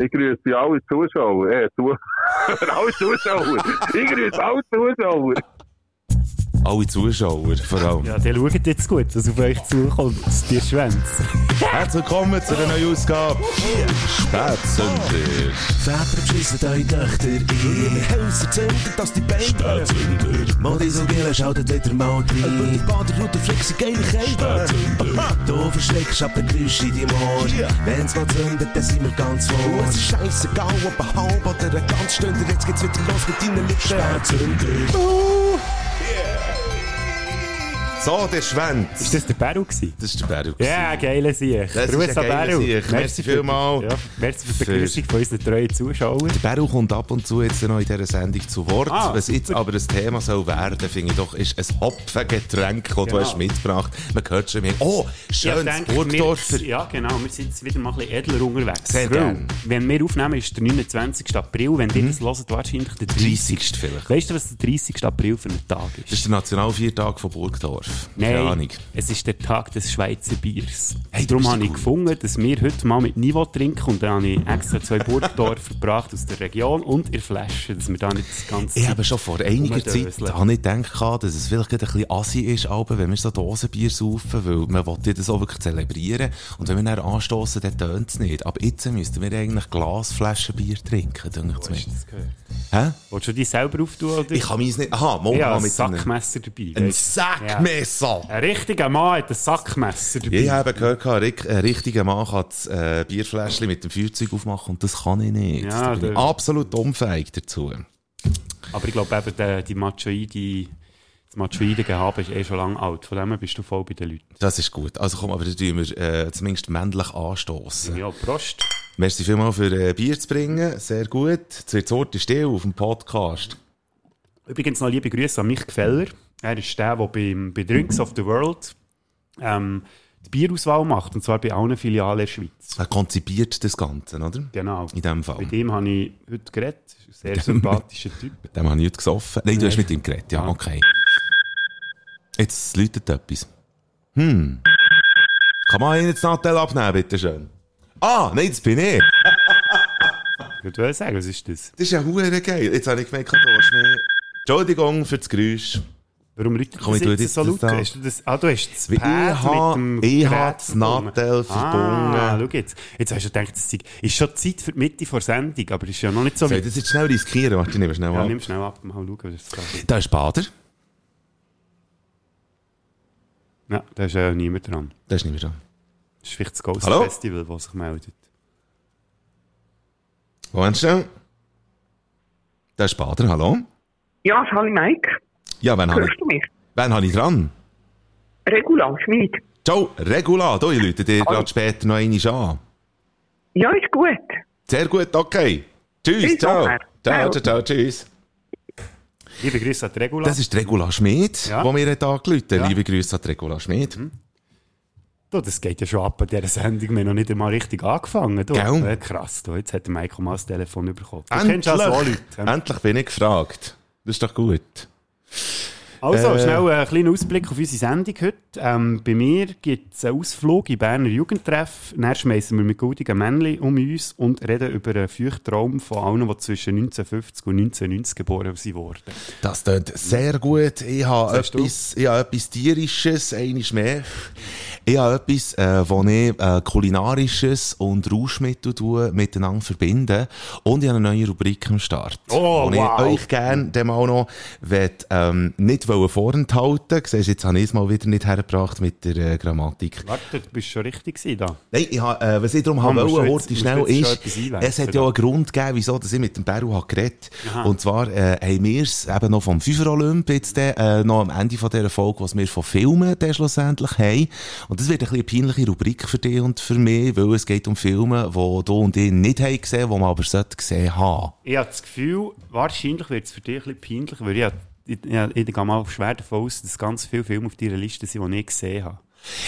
Ich grüße alle Zuschauer. Äh, zu alle Zuschauer. Ich grüße alle Zuschauer. Alle Zuschauer, vor allem. Ja, der schaut jetzt gut, was auf euch zukommt. Die Schwänze. Herzlich willkommen zu einer neuen Ausgabe. Spätsünder. Väter beschissen eure Töchter in ihre Häuser zünden, dass die Beine Spätsünder. Modi so Gille schaltet wieder mal rein. Die Baderroute flexen geile Kälte. Du verschreckst ab der Geräusche in deinem Ohr. Wenn's mal zündet, dann sind wir ganz vor. Es ist scheissegal, ob ein halb oder ein ganz Stünder. Jetzt geht's wieder los mit deinen Lippen. Spätsünder. So, der Schwänz. Ist das der Beru gewesen? Das ist der Beru. Ja, geile Sieg. Das Grüß an geiler Beru. Sieg. Merci vielmals. Ja, merci für die Begrüßung von unseren treuen Zuschauern. Der Beru kommt ab und zu jetzt noch in dieser Sendung zu Wort. Ah, Was jetzt aber ein Thema soll werden, finde ich doch, ist ein Hopfengetränk, das du Genau. hast mitgebracht. Man hört schon mehr. Oh, schönes denke, Burgdorfer. Ja, genau. Wir sind jetzt wieder mal ein bisschen edler unterwegs. Sehr Weil, gern. Wenn wir aufnehmen, ist der 29. April. Wenn ihr das hört, wahrscheinlich der 30. 30. vielleicht. Weißt du, was der 30. April für ein Tag ist? Das ist der Nationalviertag von Burgdorf. Nein, Keine Ahnung. es ist der Tag des Schweizer Biers. Hey, du Darum habe ich gefunden, dass wir heute mal mit Niveau trinken und dann habe ich extra zwei Burgdorfer gebracht aus der Region und ihr Flasche, dass wir da nicht das ganze Ich habe schon vor einiger Zeit habe ich gedacht, dass es vielleicht ein bisschen assi ist, aber wenn wir so Dosenbier saufen, weil man will ja das auch wirklich zelebrieren. Und wenn wir dann anstoßen, dann tönt es nicht. Aber jetzt müssten wir eigentlich Glasflaschenbier trinken, denke ich mir. das gehört. Hä? Willst du die selber auftun? Oder? Ich kann meins nicht... Aha, mal ich mal mit. Sackmesser dabei. Ein du? Sackmesser! Ja. Ein richtiger Mann hat ein Sackmesser dabei. Ich habe gehört, ein richtiger Mann kann das äh, Bierfläschchen mit dem Feuerzeug aufmachen und das kann ich nicht. Ja, da bin ich absolut unfähig dazu. Aber ich glaube eben, der, die Machoide, das Machoide-Gehabe ist eh schon lange alt. Von dem her bist du voll bei den Leuten. Das ist gut. Also komm, aber dann tun wir äh, zumindest männlich anstoßen. Ja, Prost. Merci vielmals für äh, Bier zu bringen. Sehr gut. Jetzt wird Sorte still auf dem Podcast. Übrigens noch liebe Grüße an mich Gefeller. Er ist der, der beim, bei Drinks of the World ähm, die Bierauswahl macht. Und zwar bei allen Filialen der Schweiz. Er konzipiert das Ganze, oder? Genau. In dem Fall. Mit ihm habe ich heute geredet. Ein Sehr sympathischer Typ. Mit dem habe ich heute gesoffen. Nein, du hast mit ihm geredet. Ja, okay. Jetzt läutet etwas. Hm. Kann man Ihnen jetzt Nattel abnehmen, bitte schön? Ah, nein, das bin ich. Ich würde sagen, was ist das? Das ist ja hure geil. Jetzt habe ich gemerkt, du hast mehr... Entschuldigung für das Geräusch. Warum läutet Komm, das jetzt so das laut? da. Hast du das, ah, du hast das Pad mit dem ich Gerät ha das. Nattel verbunden. Ah, schau jetzt. Jetzt hast du gedacht, das sei- ist schon Zeit für die Mitte vor Sendung, aber ist ja noch nicht so Soll ich weit. das jetzt schnell riskieren? Warte, ich nehme schnell Ja, ab. nimm schnell ab, mal schauen, was das. Da ist Bader. Ja, da ist ja niemand dran. Da ist mehr dran. Das ist vielleicht das Ghost Hallo? Festival, das sich meldet. Wo hast du? Da ist Bader, hallo? Ja, Sally Mike, Ja, wen habe ich, du mich? wen habe ich dran? Regula Schmid. Ciao, Regula, du, ich rufe dir gerade später noch einmal an. Ja, ist gut. Sehr gut, okay. Tschüss, ciao. Ciao, Ciao. ciao, ciao, tschüss. Liebe Grüße an die Regula. Das ist Regula Schmid, Ja. die mir hat angerufen Ja. Liebe Grüße an Regula Schmid. du, das geht ja schon ab an dieser Sendung. Wir haben noch nicht einmal richtig angefangen. Du. Gell? Äh, krass, du. jetzt hat der Michael mal das Telefon bekommen. Du Endlich, kennst auch so Leute. endlich bin ich gefragt. Das ist doch gut. Also, Äh. schnell einen kleinen Ausblick auf unsere Sendung heute. Ähm, bei mir gibt es einen Ausflug in Berner Jugendtreff. Dann schmeißen wir mit goldigen Männchen um uns und reden über einen Feuchtraum von allen, die zwischen 1950 und 1990 geboren sind worden. Das klingt sehr gut. Ich habe etwas, ich habe etwas Tierisches, eines mehr. Ich habe etwas, äh, wo ich äh, Kulinarisches und Rauschmittel tue, miteinander verbinde. Und ich habe eine neue Rubrik am Start. Oh, wo wow. ich euch gerne dem auch noch will, ähm, nicht vorenthalten Siehst, jetzt habe ich es mal wieder nicht hergebracht mit der äh, Grammatik. Warte, du bist schon richtig gewesen da. Nein, ich habe, äh, was ich darum habe wollen, heute schnell ist, es hat ja einen Grund gegeben, wieso dass ich mit dem Beru habe geredet Aha. Und zwar äh, haben wir es eben noch vom Fünfer Olymp jetzt äh, noch am Ende von dieser Folge, was wir von Filmen schlussendlich haben. Und das wird ein eine peinliche Rubrik für dich und für mich, weil es geht um Filme, die du und ich nicht haben gesehen, die man aber gesehen haben. Ich habe das Gefühl, wahrscheinlich wird es für dich ein bisschen peinlich, weil ich, ich, ich, ich gehe mal schwer davon aus, dass ganz viele Filme auf deiner Liste sind, die ich nicht gesehen habe.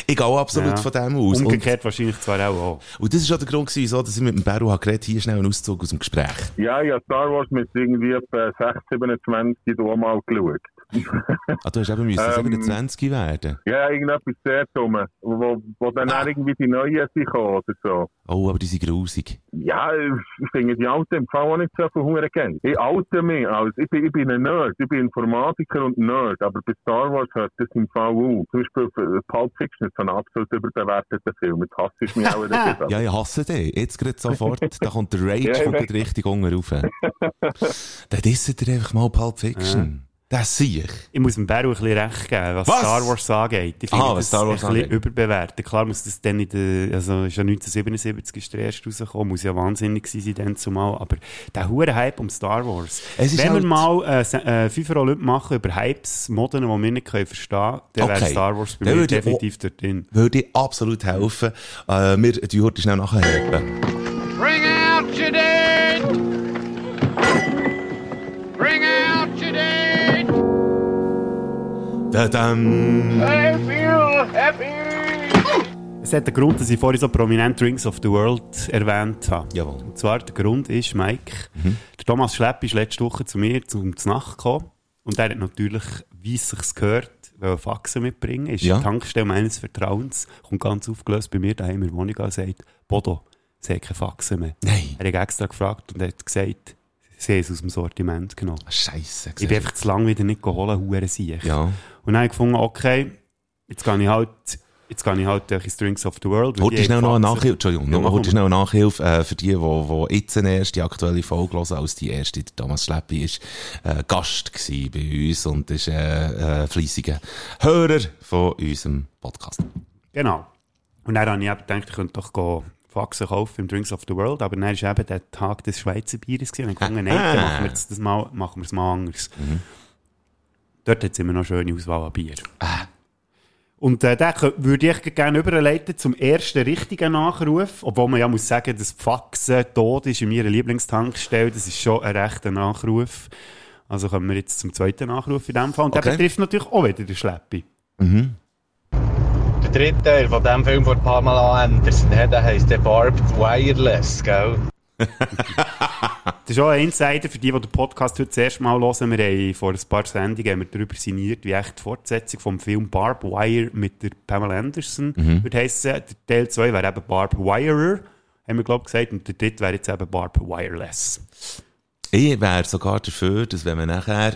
Ich gehe absolut Ja. von dem aus. Und, Umgekehrt wahrscheinlich zwar auch. auch. und das ist auch der Grund gewesen, wieso, dass ich mit dem Beru habe geredet, hier schnell einen Auszug aus dem Gespräch. Ja, ich habe Star Wars mit irgendwie etwa 6, 27 hier mal geschaut. Ah, du hast eben müssen Ähm, 27 werden. Ja, irgendetwas sehr dumm, wo, wo dann Ah. irgendwie die Neuen sind oder so. Oh, aber die sind grusig. Ja, ich finde die Alten im Fall auch nicht so viel Huren gern. Ich oute mich als, ich bin, ich bin ein Nerd, ich bin Informatiker und Nerd, aber bei Star Wars hört das im Fall auf. Zum Beispiel Pulp Fiction ist ein absolut überbewerteter Film, jetzt hasst ich mich auch wieder. Ja, ich hasse den. Jetzt gerade sofort. da kommt der Rage Ja, gerade richtig unten rauf. Dann disset ihr einfach mal Pulp Fiction. Das sehe ich. Ich muss dem Beru ein bisschen recht geben, was, Was? Star Wars angeht. Ich finde was das Star Wars ein bisschen angeht. überbewertet. Klar muss das dann in der, also ist ja 1977 ist der erste rausgekommen, muss ja wahnsinnig sein dann zumal, aber der hure Hype um Star Wars. Wenn halt- wir mal äh, äh, FIFA Olymp machen über Hypes, Moden, die wir nicht können verstehen können, dann wäre Okay. Star Wars bei Dann mir definitiv dort drin. Würde ich absolut helfen. Äh, wir die heute schnell nachher. Bring out your dead! Bring out Dadam. I feel happy! Es hat den Grund, dass ich vorhin so prominent Rings of the World erwähnt habe. Jawohl. Und zwar, der Grund ist, Mike, der Thomas Schlepp ist letzte Woche zu mir zum Nacht gekommen und er hat natürlich, wie es sich gehört, wollte Faxen mitbringen. Ist Ja. ja. Tankstelle meines Vertrauens, kommt ganz aufgelöst bei mir daheim in der Wohnung und sagt, Bodo, sie hat keine Faxen mehr. Nein. Er hat extra gefragt und hat gesagt, sie haben es aus dem Sortiment genommen. Scheiße. Ich bin einfach zu lange wieder nicht geholt, hure sicher. Ja. Und dann habe ich gefunden, okay, jetzt gehe ich halt, jetzt gehe ich halt durch Drinks of the World. Heute die schnell noch eine. Nachhilfe. Entschuldigung, Ja, heute schnell eine Nachhilfe äh, für die, die, die jetzt eine erste aktuelle Folge hören, als die erste. Der Thomas Schleppi ist äh, Gast gewesen bei uns und ist äh, äh, fleissiger Hörer von unserem Podcast. Genau. Und dann habe ich gedacht, ich könnte doch gehen Faxen kaufen im Drinks of the World, aber dann war eben der Tag des Schweizer Bieres und ich gefunden, nein, dann Ah. machen wir das mal, machen wir es mal anders. Dort hat es immer noch eine schöne Auswahl an Bier. Und äh, den würde ich gerne überleiten zum ersten richtigen Nachruf, obwohl man ja muss sagen, dass Faxen tot ist in meiner Lieblingstankstelle, das ist schon ein rechter Nachruf. Also kommen wir jetzt zum zweiten Nachruf in dem Fall. Und Okay. der betrifft natürlich auch wieder den Schleppi. Der dritte Teil von diesem Film von Pamela Anderson, der heisst der Barbed Wireless, gell? Das ist auch ein Insider für die, die den Podcast heute das erste Mal hören. Wir haben vor ein paar Sendungen haben wir darüber sinniert, wie echt die Fortsetzung vom Film Barb Wire mit der Pamela Anderson würde heissen. Der Teil 2 wäre eben Barb Wirer, haben wir glaube ich gesagt, und der dritte wäre jetzt eben Barb Wireless. Ich wäre sogar dafür, dass wenn man nachher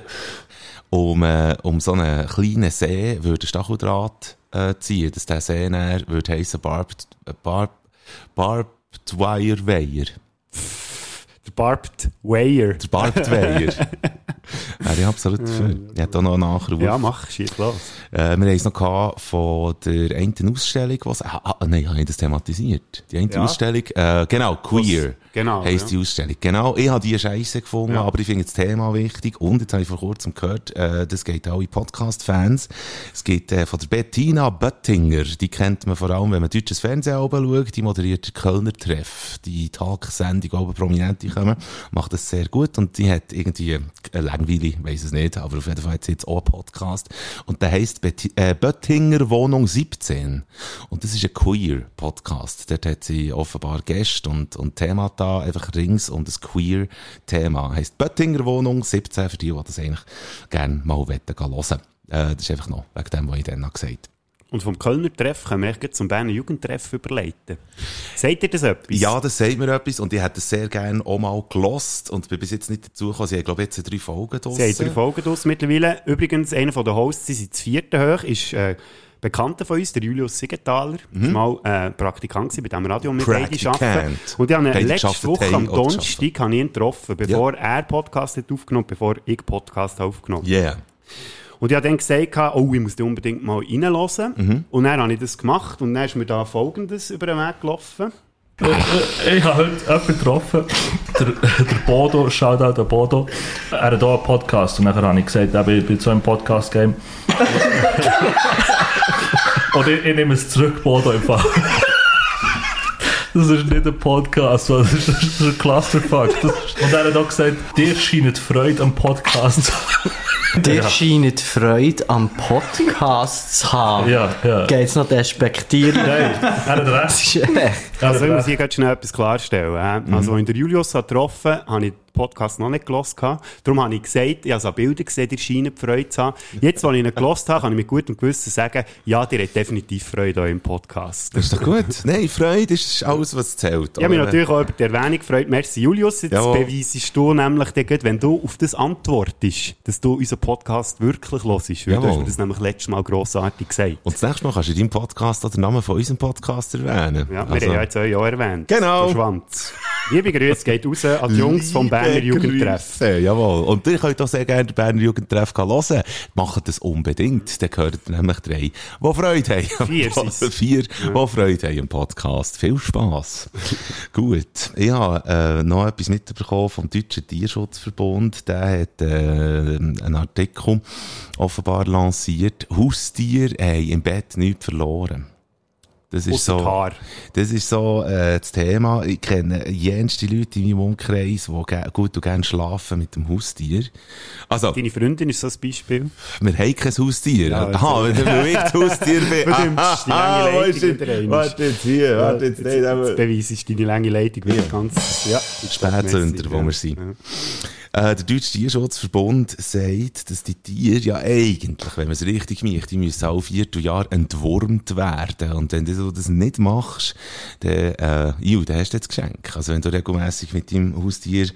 um, äh, um so einen kleinen See würde Stacheldraht äh, ziehen, dass der See dann würde heissen Barbed, äh, Barb, Barbed Wire Weiher. Der Barbed Wire. Der Barbed Weiher. Wäre ich absolut dafür. Ich hätte auch noch einen Nachruf. Ja, mach, schieß los. Äh, wir haben es noch von der einen Ausstellung, was, ah, ah, nein, habe ich das thematisiert? Die eine Ja. Ausstellung, äh, genau, Queer. genau, Heisst ja. die Ausstellung. Genau, ich habe die Scheiße gefunden, Ja. aber ich finde das Thema wichtig. Und jetzt habe ich vor kurzem gehört, äh, das geht auch in Podcast-Fans. Es geht äh, von der Bettina Böttinger. Die kennt man vor allem, wenn man deutsches Fernsehen oben schaut. Die moderiert den Kölner Treff. Die Talksendung, oben Prominente kommen. Macht das sehr gut. Und die hat irgendwie, äh, langweilig, weiss es nicht, aber auf jeden Fall hat sie jetzt auch einen Podcast. Und der heisst Betti äh, Böttinger Wohnung 17. Und das ist ein Queer-Podcast. Dort hat sie offenbar Gäste und, und Themata einfach rings um das Queer-Thema. Heisst Böttinger Wohnung 17, für die, die das eigentlich gerne mal hören wollen. Äh, das ist einfach noch wegen dem, was ich dann noch gesagt habe. Und vom Kölner Treff können wir gleich zum Berner Jugendtreff überleiten. Sagt ihr das etwas? Ja, das sagt mir etwas und ich hätte es sehr gerne auch mal gelost und bin bis jetzt nicht dazu gekommen. Sie haben, glaube ich, jetzt drei Folgen draussen. Sie haben drei Folgen draus mittlerweile. Übrigens, einer den Hosts, sie sind das vierte hoch, ist äh, Bekannter von uns, der Julius Siegenthaler. Mhm. mal äh, Praktikant bei diesem Radio mit arbeiten. Und ich habe ihn letzte Woche am Donnerstag habe getroffen, bevor er Podcast hat aufgenommen, bevor ich Podcast habe aufgenommen. Yeah. Und ich habe dann gesagt, oh, ich muss da unbedingt mal reinhören. Mhm. Und dann habe ich das gemacht und dann ist mir da Folgendes über den Weg gelaufen. Ich habe heute jemanden getroffen, der, der Bodo, Shoutout an Bodo. Er hat hier einen Podcast und nachher habe ich gesagt, ich bin so im Podcast-Game. und ich, ich nehme es zurück, Bodo, im Fall. Das ist nicht ein Podcast, das ist, das ist ein Clusterfuck. Das ist, und er hat auch gesagt, dir scheint Freude am Podcast. Dir Ja. scheint Freude am Podcast zu haben. ja, ja. Geht's noch despektieren? Nein, er hat recht. Das ist echt. Also ich muss hier schnell etwas klarstellen. Mhm. Also, als ich den Julius hat getroffen habe, ich den Podcast noch nicht gelost. Darum habe ich gesagt, ich habe so Bilder gesehen, die scheinen Freude zu haben. Jetzt, als ich ihn gelost habe, kann ich mit gutem Gewissen sagen, ja, dir hat definitiv Freude an im Podcast. Das ist doch gut. Nein, Freude ist alles, was zählt. Habe mich natürlich auch über die Erwähnung gefreut. Merci, Julius. Jetzt Jawohl. beweisest du nämlich, wenn du auf das antwortest, dass du unseren Podcast wirklich hörst. Weil du hast mir das nämlich letztes Mal grossartig gesagt. Und das nächste Mal kannst du in deinem Podcast auch den Namen von unserem Podcast erwähnen. Ja, wir Also- haben ja jetzt euch auch erwähnt. Genau. Der Schwanz. Liebe Grüße geht raus an die Jungs vom Berner Jugendtreff. Jawohl. Und ihr könnt auch sehr gerne den Berner Jugendtreff hören. Macht das unbedingt. Dann gehört nämlich drei, die Freude haben. Vier sind's. Vier, die Freude haben im Podcast. Viel Spass. Gut. Ich habe äh, noch etwas mitbekommen vom Deutschen Tierschutzverbund. Der hat äh, einen Artikel offenbar lanciert. Haustiere haben im Bett nichts verloren. Das ist Ausser so, das ist so äh, das Thema. Ich kenne jenste Leute in meinem Umkreis, die gut und gerne schlafen mit dem Haustier. Also, Deine Freundin ist so ein Beispiel. wir haben kein Haustier. Ja, Aha, also- wenn ich das Haustier bin. Aha, Leitung wo ist. Warte jetzt hier, warte jetzt. Nein, jetzt aber- beweisest deine lange Leitung wieder ganz... Ja, Spätzünder, wo wir sind. Ja. Äh, der Deutsche Tierschutzverbund sagt, dass die Tiere ja eigentlich, wenn man es richtig macht, die müssen auch Vierteljahr entwurmt werden. Und wenn du das nicht machst, dann, äh, ju, dann hast du jetzt Geschenk. Also wenn du regelmäßig mit deinem Haustier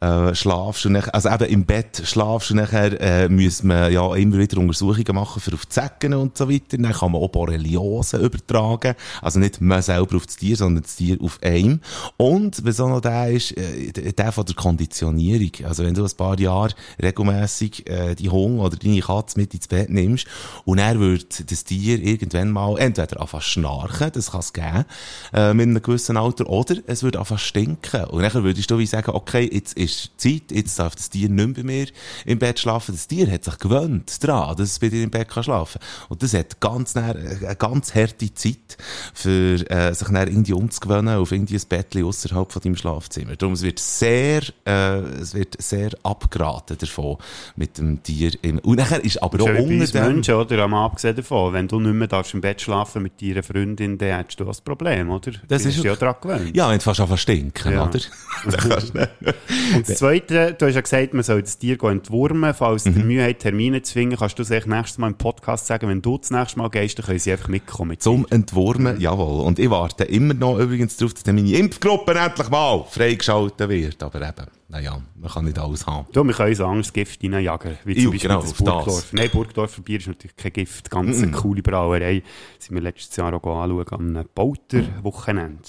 äh, schlafst und nachher, also eben im Bett schlafst und nachher äh, muss man ja immer wieder Untersuchungen machen für auf die Zecken und so weiter. Dann kann man auch Borreliose übertragen. Also nicht man selber auf das Tier, sondern das Tier auf einem. Und was auch noch der ist, äh, der von der Konditionierung. Also wenn du ein paar Jahre regelmäßig äh, die Hund oder deine Katze mit ins Bett nimmst und er wird das Tier irgendwann mal entweder anfangen schnarchen, das kann es geben, äh, mit einem gewissen Alter, oder es wird anfangen stinken. Und dann würdest du wie sagen, okay, jetzt ist Zeit, jetzt darf das Tier nicht mehr bei mir im Bett schlafen. Das Tier hat sich gewöhnt daran, dass es bei dir im Bett kann schlafen Und das hat ganz näher, eine ganz harte Zeit, für äh, sich dann irgendwie umzugewöhnen auf irgendwie ein Bettchen außerhalb von deinem Schlafzimmer. Darum, es wird sehr, äh, es wird sehr abgeraten davon mit dem Tier im, und nachher ist aber Das auch unter dem, Menschen, oder? Am abgesehen davon, wenn du nicht mehr darfst im Bett schlafen mit deiner Freundin, dann hättest du ein Problem, oder? Das Du ist- ja daran gewöhnt. ja, wenn du fast anfängst stinken, Ja. oder? Du Und das Zweite, du hast ja gesagt, man soll das Tier entwurmen. Falls Mhm. ihr Mühe habt, Termine zu finden, kannst du es nächstes Mal im Podcast sagen. Wenn du das nächste Mal gehst, dann können sie einfach mitkommen. Mit Zum Entwurmen, jawohl. Und ich warte immer noch übrigens darauf, dass meine Impfgruppe endlich mal freigeschaltet wird. Aber eben, naja, man kann nicht alles haben. Du, wir können so anderes Gift reinjagen, wie zum Beispiel genau, das auf das. Burgdorf. Nein, Burgdorfer Bier ist natürlich kein Gift. Ganz eine coole Brauerei. Sind wir letztes Jahr auch anschauen am Bauter-Wochenende.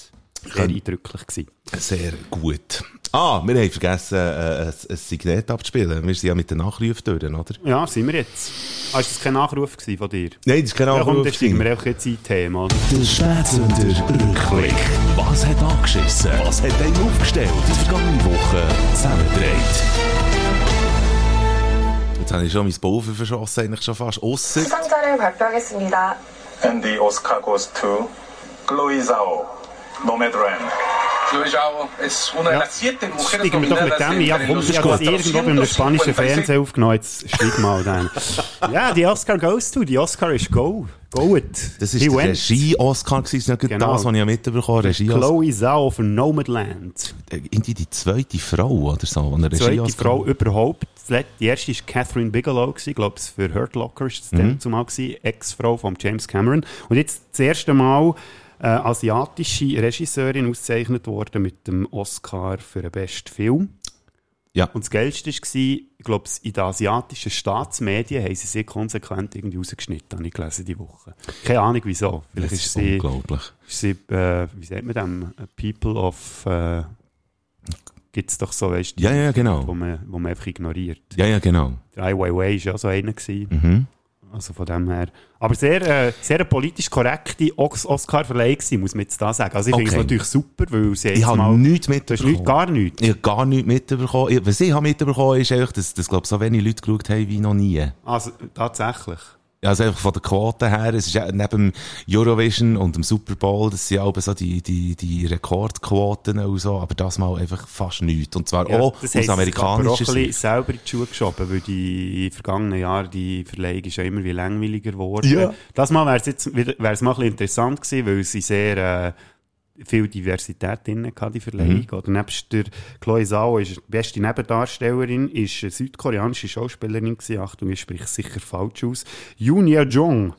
Sehr eindrücklich gewesen. Sehr gut. Ah, wir haben vergessen, äh, ein, ein Signet abzuspielen. Wir sind ja mit den Nachrufen durch, oder? Ja, sind wir jetzt. Ah, ist das kein Nachruf gewesen von dir? Nein, das ist kein Ja, komm, Nachruf. dann steigen gewesen. wir einfach jetzt in die Thema. oder? Der Spätzünder Rückblick. Was hat angeschissen? Was hat einen aufgestellt? Die vergangene Woche zusammengedreht. Jetzt habe ich schon mein Pulver verschossen, eigentlich schon fast. Ausser, 수상자를 발표하겠습니다. And the Oscar goes to Chloe Zhao, Mujeres Steigen wir doch mit dem, ja, komm, los ich habe das irgendwo bei einem spanischen 455 Fernsehen aufgenommen, jetzt steig mal dann. ja, die Oscar goes to, die Oscar ist go. Go it. das He ist der. Regie-Oscar gewesen, das ist nicht Genau. das, was ich ja mitbekommen habe. Chloe Zhao von Nomadland. Irgendwie die zweite Frau oder so, die Zweite Frau überhaupt. Die erste war Catherine Bigelow, ich glaube, für Hurt Locker ist es Mhm. zumal Ex-Frau von James Cameron. Und jetzt das erste Mal äh, asiatische Regisseurin ausgezeichnet worden mit dem Oscar für den besten Film. Ja. Und das Geilste war, ich glaube, in den asiatischen Staatsmedien haben sie sie konsequent irgendwie rausgeschnitten, habe ich gelesen, die Woche. Keine Ahnung wieso. Vielleicht Das ist ist sie, unglaublich. ist sie äh, wie sagt man dem, äh, People of, äh, gibt es doch so, weißt du, Ja, ja, genau. wo man, wo man einfach ignoriert. Ja, ja, genau. Der Ai Weiwei war ja so einer. Gewesen. Mhm. Also von dem her. Aber sehr, äh, sehr politisch korrekte Os- Oscar-Verleih gewesen, muss man jetzt da sagen. Also ich finde es Okay. natürlich super, weil sie Ich jetzt habe mal... nichts mitbekommen. nicht, gar nichts. Ich habe gar nichts mitbekommen. Ich- Was ich habe mitbekommen ist dass, dass glaub, so wenig Leute geschaut haben wie noch nie. Also tatsächlich. Also einfach von der Quote her, es ist ja neben dem Eurovision und dem Super Bowl, das sind auch so die, die, die Rekordquoten und so, aber das mal einfach fast nichts. Und zwar Ja, auch das aus amerikanischer ein bisschen Sicht. selber in die Schuhe geschoben, weil die vergangenen Jahre die Verleihung ist ja immer wie langweiliger geworden. Ja. Das Mal wäre es jetzt wär's mal ein bisschen interessant gewesen, weil sie sehr, äh, viel Diversität drin gehabt, die Verleihung. Mhm. Oder nebst der Chloe Zhao, ist die beste Nebendarstellerin, ist eine südkoreanische Schauspielerin gewesen. Achtung, ich spreche sicher falsch aus. Yoon Jong.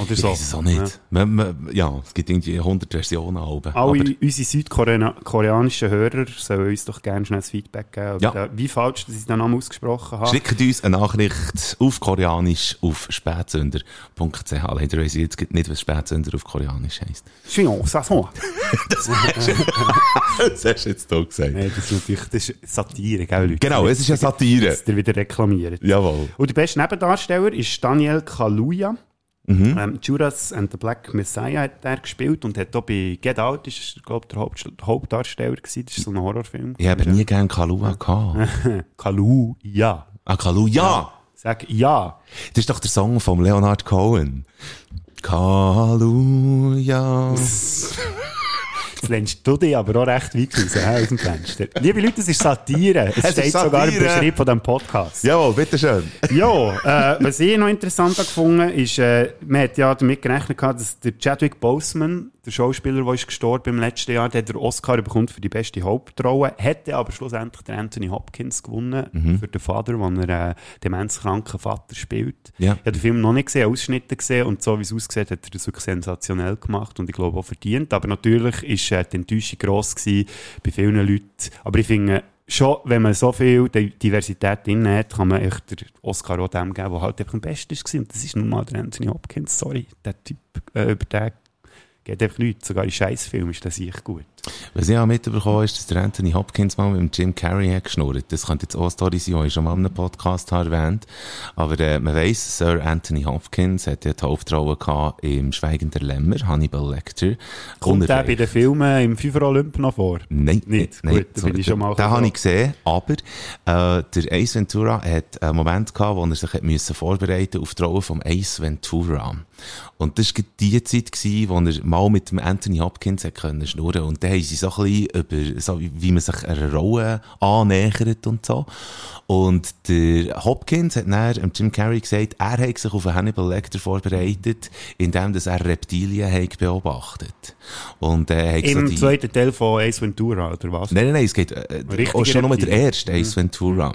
Oder Ich so. weiß es auch nicht. Man, ja, es gibt irgendwie 100 Versionen. Alben. Alle Aber unsere südkoreanischen Hörer sollen uns doch gerne schnell das Feedback geben, Ja. äh, wie falsch ich den Namen ausgesprochen habe. schickt uns eine Nachricht auf Koreanisch auf spätsünder.ch. Leider weiss ich jetzt nicht, was Spätsünder auf Koreanisch heisst. Xion, Sasson. das hast du jetzt hier gesagt. Nein, das ist natürlich das ist Satire, gell, Leute? Genau, es ist ja Satire. Dass ihr wieder reklamiert. Jawohl. Und der beste Nebendarsteller ist Daniel Kaluuya. Mhm. Ähm, Judas and the Black Messiah hat er gespielt und hat auch bei Get Out, ist, glaube der Haupt Hauptdarsteller gewesen. Das ist so ein Horrorfilm. Ich habe nie gern Kalua gehabt. Kaluuya. Ah, Kalua, ja! Sag ja. Das ist doch der Song von Leonard Cohen. Jetzt lehnst du dich aber auch recht weit raus, hä, aus dem Fenster. Liebe Leute, es ist Satire. Es, Es steht sogar im. Beschrieb von diesem Podcast. Jawohl, bitteschön. Ja, äh, was ich noch interessant habe gefunden ist, äh, man hat ja damit gerechnet dass der Chadwick Boseman, der Schauspieler, der ist gestorben im letzten Jahr, der den Oscar bekommt für die beste Hauptrolle, hätte aber schlussendlich der Anthony Hopkins gewonnen Mhm. für den Vater, wo er äh, demenzkranken Vater spielt. Ja. Ich habe den Film noch nicht gesehen, Ausschnitte gesehen und so wie es aussieht, hat er das wirklich sensationell gemacht und ich glaube auch verdient. Aber natürlich ist äh, die Enttäuschung gross gewesen bei vielen Leuten. Aber ich finde, schon, wenn man so viel Di- Diversität drin hat, kann man echt den Oscar auch dem geben, der halt einfach am besten war. Und das ist nun mal der Anthony Hopkins. Sorry, der Typ, äh, über den geht einfach nichts. Sogar in Scheißfilmen ist das sicher gut. Was ich auch mitbekommen ist, dass der Anthony Hopkins mal mit dem Jim Carrey hat geschnurrt. Das könnte jetzt auch eine Story sein, die ich schon mal in einem Podcast habe erwähnt. Aber äh, man weiss, Sir Anthony Hopkins hat ja die Hauptrolle gehabt im Schweigen der Lämmer, Hannibal Lecter. Kommt der bei den Filmen im Fünfer Olymp noch vor? Nein, Nicht? nein, Gut, da bin ich schon mal Den habe ich gesehen, aber äh, der Ace Ventura hat einen Moment gehabt, wo er sich hat müssen vorbereiten auf die Rolle von Ace Ventura. Und das war die Zeit, gewesen, wo er mal mit dem Anthony Hopkins hat können schnurren Und haben sie so ein bisschen über, so wie, man sich einer Rolle annähert und so. Und der Hopkins hat dann Jim Carrey gesagt, er hat sich auf einen Hannibal Lecter vorbereitet, indem dass er Reptilien hat beobachtet. Und äh, hat so Im die- zweiten Teil von Ace Ventura, oder was? Nein, nein, nein, es geht äh, Richtige auch schon nur der erste, Ace Ventura.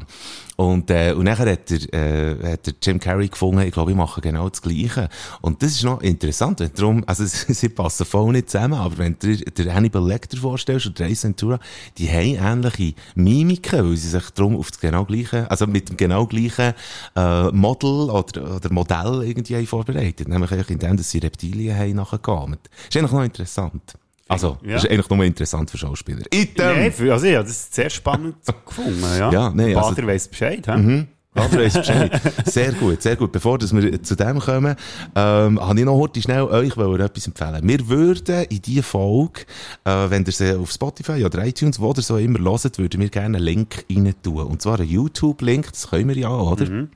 Und, äh, und nachher hat der, äh, hat der Jim Carrey gefunden, ich glaube, ich mache genau das Gleiche. Und das ist noch interessant, wenn darum, also sie passen voll nicht zusammen, aber wenn du dir Hannibal Lecter vorstellst und Ace Ventura, die haben ähnliche Mimiken, weil sie sich darum auf das genau gleiche, also mit dem genau gleichen äh, Model oder, oder Modell irgendwie haben vorbereitet. Nämlich indem, sie Reptilien haben nachgeahmt. Ist eigentlich noch interessant. Also, Ja. das ist eigentlich nur interessant für Schauspieler. Item! Für- also ich habe das sehr spannend gefunden. Ja, Ja, nee, Bader also- weiss Bescheid. hä? Mhm. Bader weiss Bescheid. Sehr gut, sehr gut. Bevor dass wir zu dem kommen, ähm, habe ich noch heute schnell euch etwas empfehlen. Wir würden in diese Folge, äh, wenn ihr sie auf Spotify oder iTunes, wo ihr so immer hört, würden wir gerne einen Link rein tun. Und zwar einen YouTube-Link, das können wir ja, oder? Mhm.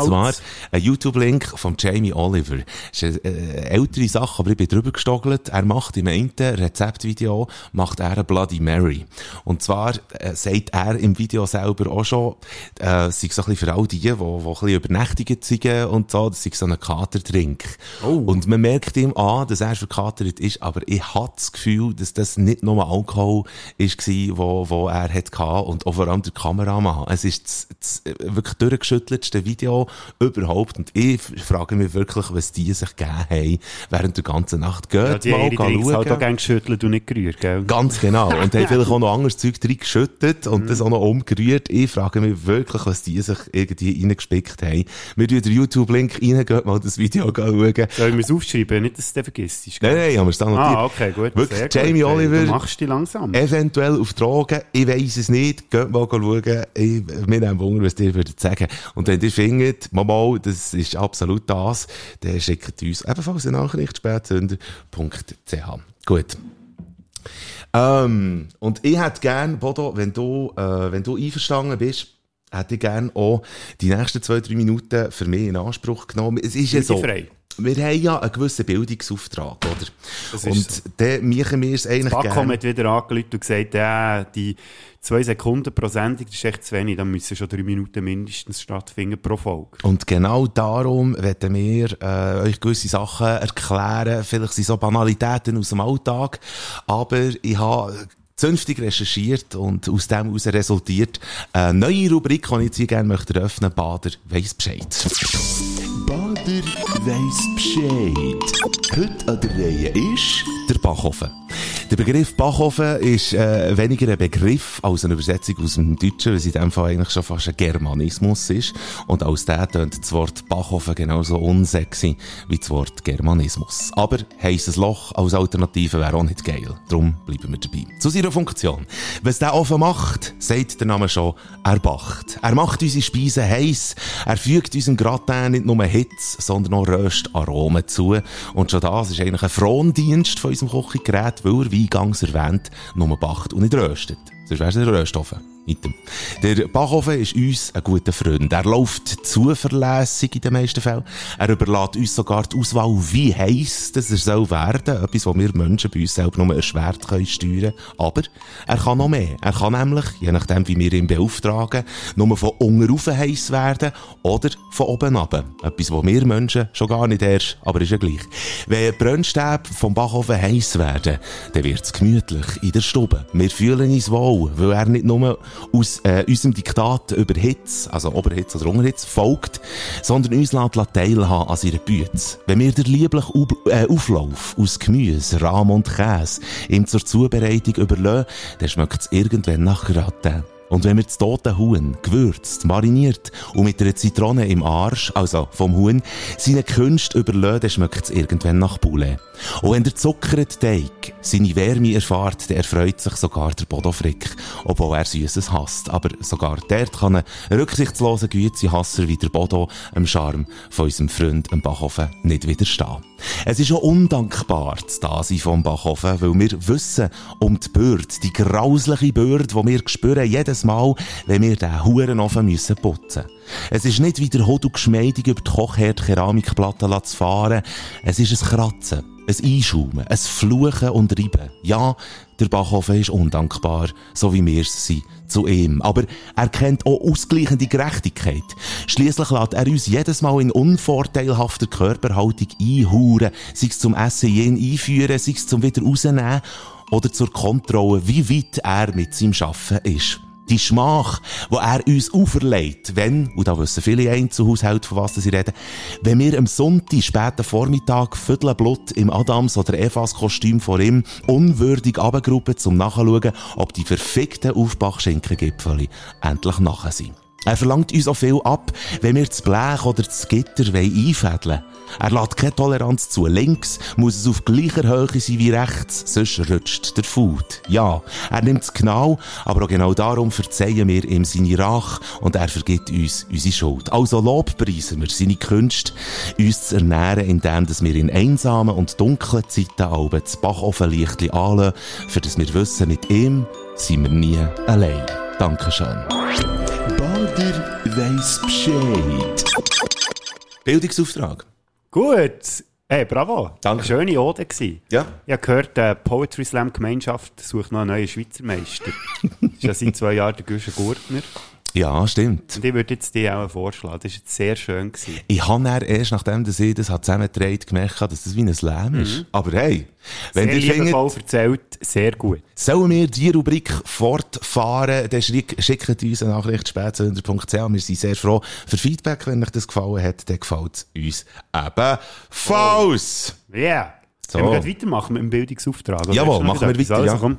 Und zwar ein YouTube-Link von Jamie Oliver. Das ist eine äh, ältere Sache, aber ich bin drüber gestogelt. Er macht im einen Rezeptvideo, macht er eine Bloody Mary. Und zwar äh, sagt er im Video selber auch schon, äh, sei so ein bisschen für all die, die, die ein bisschen übernächtigt sind und so, das sei so ein Katertrink. Und man merkt ihm an, dass er verkatert ist, aber ich hatte das Gefühl, dass das nicht nur Alkohol ist, gewesen, wo, wo er hat gehabt und auch vor allem der Kameramann. Es ist das, das wirklich durchgeschütteltste Video überhaupt und ich frage mich wirklich, was die sich gegeben haben während der ganzen Nacht. Geht Ja, die mal Drinks schauen. halt auch gerne geschüttelt und nicht gerührt, gell? Ganz genau. Und haben vielleicht auch noch anderes Zeug drin geschüttet und das auch noch umgerührt. Ich frage mich wirklich, was die sich irgendwie reingespickt haben. Wir tun den YouTube-Link rein, geht mal das Video schauen. Sollen wir es aufschreiben? Nicht, dass du es dann vergisst. Nein, nein, haben wir es da notiert. Ah, okay, gut. Wirklich, Sehr gut. Jamie Hey, Oliver. Du machst dich langsam. Eventuell auf Drogen, ich weiss es nicht, geht mal schauen, ich, mir nehmen Wunder, was ihr würdet sagen. Und wenn ihr findet, mal, das ist absolut das, dann schickt uns ebenfalls eine Nachricht, spätsünder.ch. Gut. Ähm, und ich hätte gern, Bodo, wenn du, äh, wenn du einverstanden bist, hätte ich gern auch die nächsten zwei, drei Minuten für mich in Anspruch genommen. Es ist ja so. frei? Wir haben ja einen gewissen Bildungsauftrag, oder? Das ist und dann machen wir es eigentlich Bakom gerne. hat wieder angerufen und gesagt, ja, die zwei Sekunden pro Sendung, das ist echt zu wenig, da müssen schon drei Minuten mindestens stattfinden pro Folge. Und genau darum werden wir äh, euch gewisse Sachen erklären. Vielleicht sind so Banalitäten aus dem Alltag, aber ich habe zünftig recherchiert und aus dem heraus resultiert eine neue Rubrik, die ich jetzt hier gerne möchte eröffnen. Bader weiss Bescheid. Bader weiss Bescheid. Heute an der Reihe ist... Der Bachhofen. Der Begriff Bachhofen ist äh, weniger ein Begriff als eine Übersetzung aus dem Deutschen, weil es in dem Fall eigentlich schon fast ein Germanismus ist. Und aus dem tönt das Wort Bachhofen genauso unsexy wie das Wort Germanismus. Aber heisses Loch als Alternative wäre auch nicht geil. Darum bleiben wir dabei. Zu seiner Funktion. Was der Ofen macht, sagt der Name schon, er bacht. Er macht unsere Speisen heiß. Er fügt unserem Gratin nicht nur Hitze, sondern auch Röstaromen zu. Und schon das ist eigentlich ein Frondienst von unserem Kochgerät, weil er, wie eingangs erwähnt, nur bacht und nicht röstet. Sonst wäre es ein Röstofen. Item. Der Backofen ist uns ein guter Freund. Er läuft zuverlässig in den meisten Fällen. Er überlässt uns sogar die Auswahl, wie heiß das er soll werden. Etwas, was wir Menschen bei uns selber nur erschwert können steuern. Aber er kann noch mehr. Er kann nämlich, je nachdem, wie wir ihn beauftragen, nur von unten rauf heiß werden oder von oben ab. Etwas, was wir Menschen schon gar nicht erst, aber ist ja gleich. Wenn Brennstäbe vom Backofen heiß werden, dann wird es gemütlich in der Stube. Wir fühlen uns wohl, weil er nicht nur aus äh, unserem Diktat über Hitze, also Oberhitze oder Unterhitze, folgt, sondern uns lässt teilhaben an seiner Bütze. Wenn wir den lieblichen Ub äh, Auflauf aus Gemüse, Rahm und Käse ihm zur Zubereitung überlassen, dann schmeckt es irgendwann nach Gratin. Und wenn wir das tote Huhn gewürzt, mariniert und mit einer Zitrone im Arsch, also vom Huhn, seine Künste überlassen, dann schmeckt es irgendwann nach Poulet. Und wenn der zuckerte Teig seine Wärme erfahrt, dann erfreut sich sogar der Bodo Frick, obwohl er Süßes hasst. Aber sogar dort kann ein rücksichtsloser Gütehasser wie der Bodo dem Charme von unserem Freund, dem Bachhofen, nicht widerstehen. Es ist auch undankbar, das Dasein vom Bachhofen, weil wir wissen um die Bürde, die grausliche Bürde, die wir spüren jedes Mal, wenn wir den Hurenofen müssen putzen. Es ist nicht wieder Hut und geschmeidig über die Kochherd Keramikplatte zu fahren. Es ist ein Kratzen, ein Einschaumen, ein Fluchen und Reiben. Ja, der Bachhofen ist undankbar, so wie wir es sind zu ihm. Aber er kennt auch ausgleichende Gerechtigkeit. Schließlich lässt er uns jedes Mal in unvorteilhafter Körperhaltung einhuren, sei es zum Essen jen einführen, sei es zum wieder rausnehmen oder zur Kontrolle, wie weit er mit seinem Schaffen ist. Die Schmach, wo er uns auferlegt, wenn, und da wissen viele Einzelhaushalte, von was sie reden, wenn wir am Sonntag, späten Vormittag, Viertelblut im Adams- oder Evas-Kostüm vor ihm unwürdig runtergruppen, zum nachzuschauen, ob die verfickten Aufbachschinkengipfel endlich nachher sind. Er verlangt uns auch viel ab, wenn wir das Blech oder das Gitter einfädeln wollen. Er lässt keine Toleranz zu. Links muss es auf gleicher Höhe sein wie rechts, sonst rutscht der Food. Ja, er nimmt es genau, aber auch genau darum verzeihen wir ihm seine Rache und er vergibt uns unsere Schuld. Also lobpreisen wir seine Künste, uns zu ernähren, indem wir in einsamen und dunklen Zeiten alle das Bachofenlichtli anlassen, für das wir wissen, mit ihm sind wir nie allein. Dankeschön. Bader weiss Bescheid. Bildungsauftrag. Gut. Hey, bravo. Danke. Schöne Ode gewesen. Ja. Ich habe gehört, die Poetry Slam Gemeinschaft sucht noch einen neuen Schweizer Meister. das ist ja seit zwei Jahren der Güsche Gurtner. Ja, stimmt. Und ich würde jetzt dir auch vorschlagen. Das war jetzt sehr schön. Gewesen. Ich habe erst, nachdem dass ich das zusammengetragen gemerkt, dass das wie ein Slam ist. Aber hey, wenn sehr ihr findet, erzählt, sehr gut. sollen wir die Rubrik fortfahren, dann schick- schickt uns eine Nachricht spätsünder.ch. Wir sind sehr froh für Feedback. Wenn euch das gefallen hat, dann gefällt es uns eben falls. Ja. Yeah. So. Können wir weitermachen mit dem Bildungsauftrag? Jawohl, machen wir weiter, Also.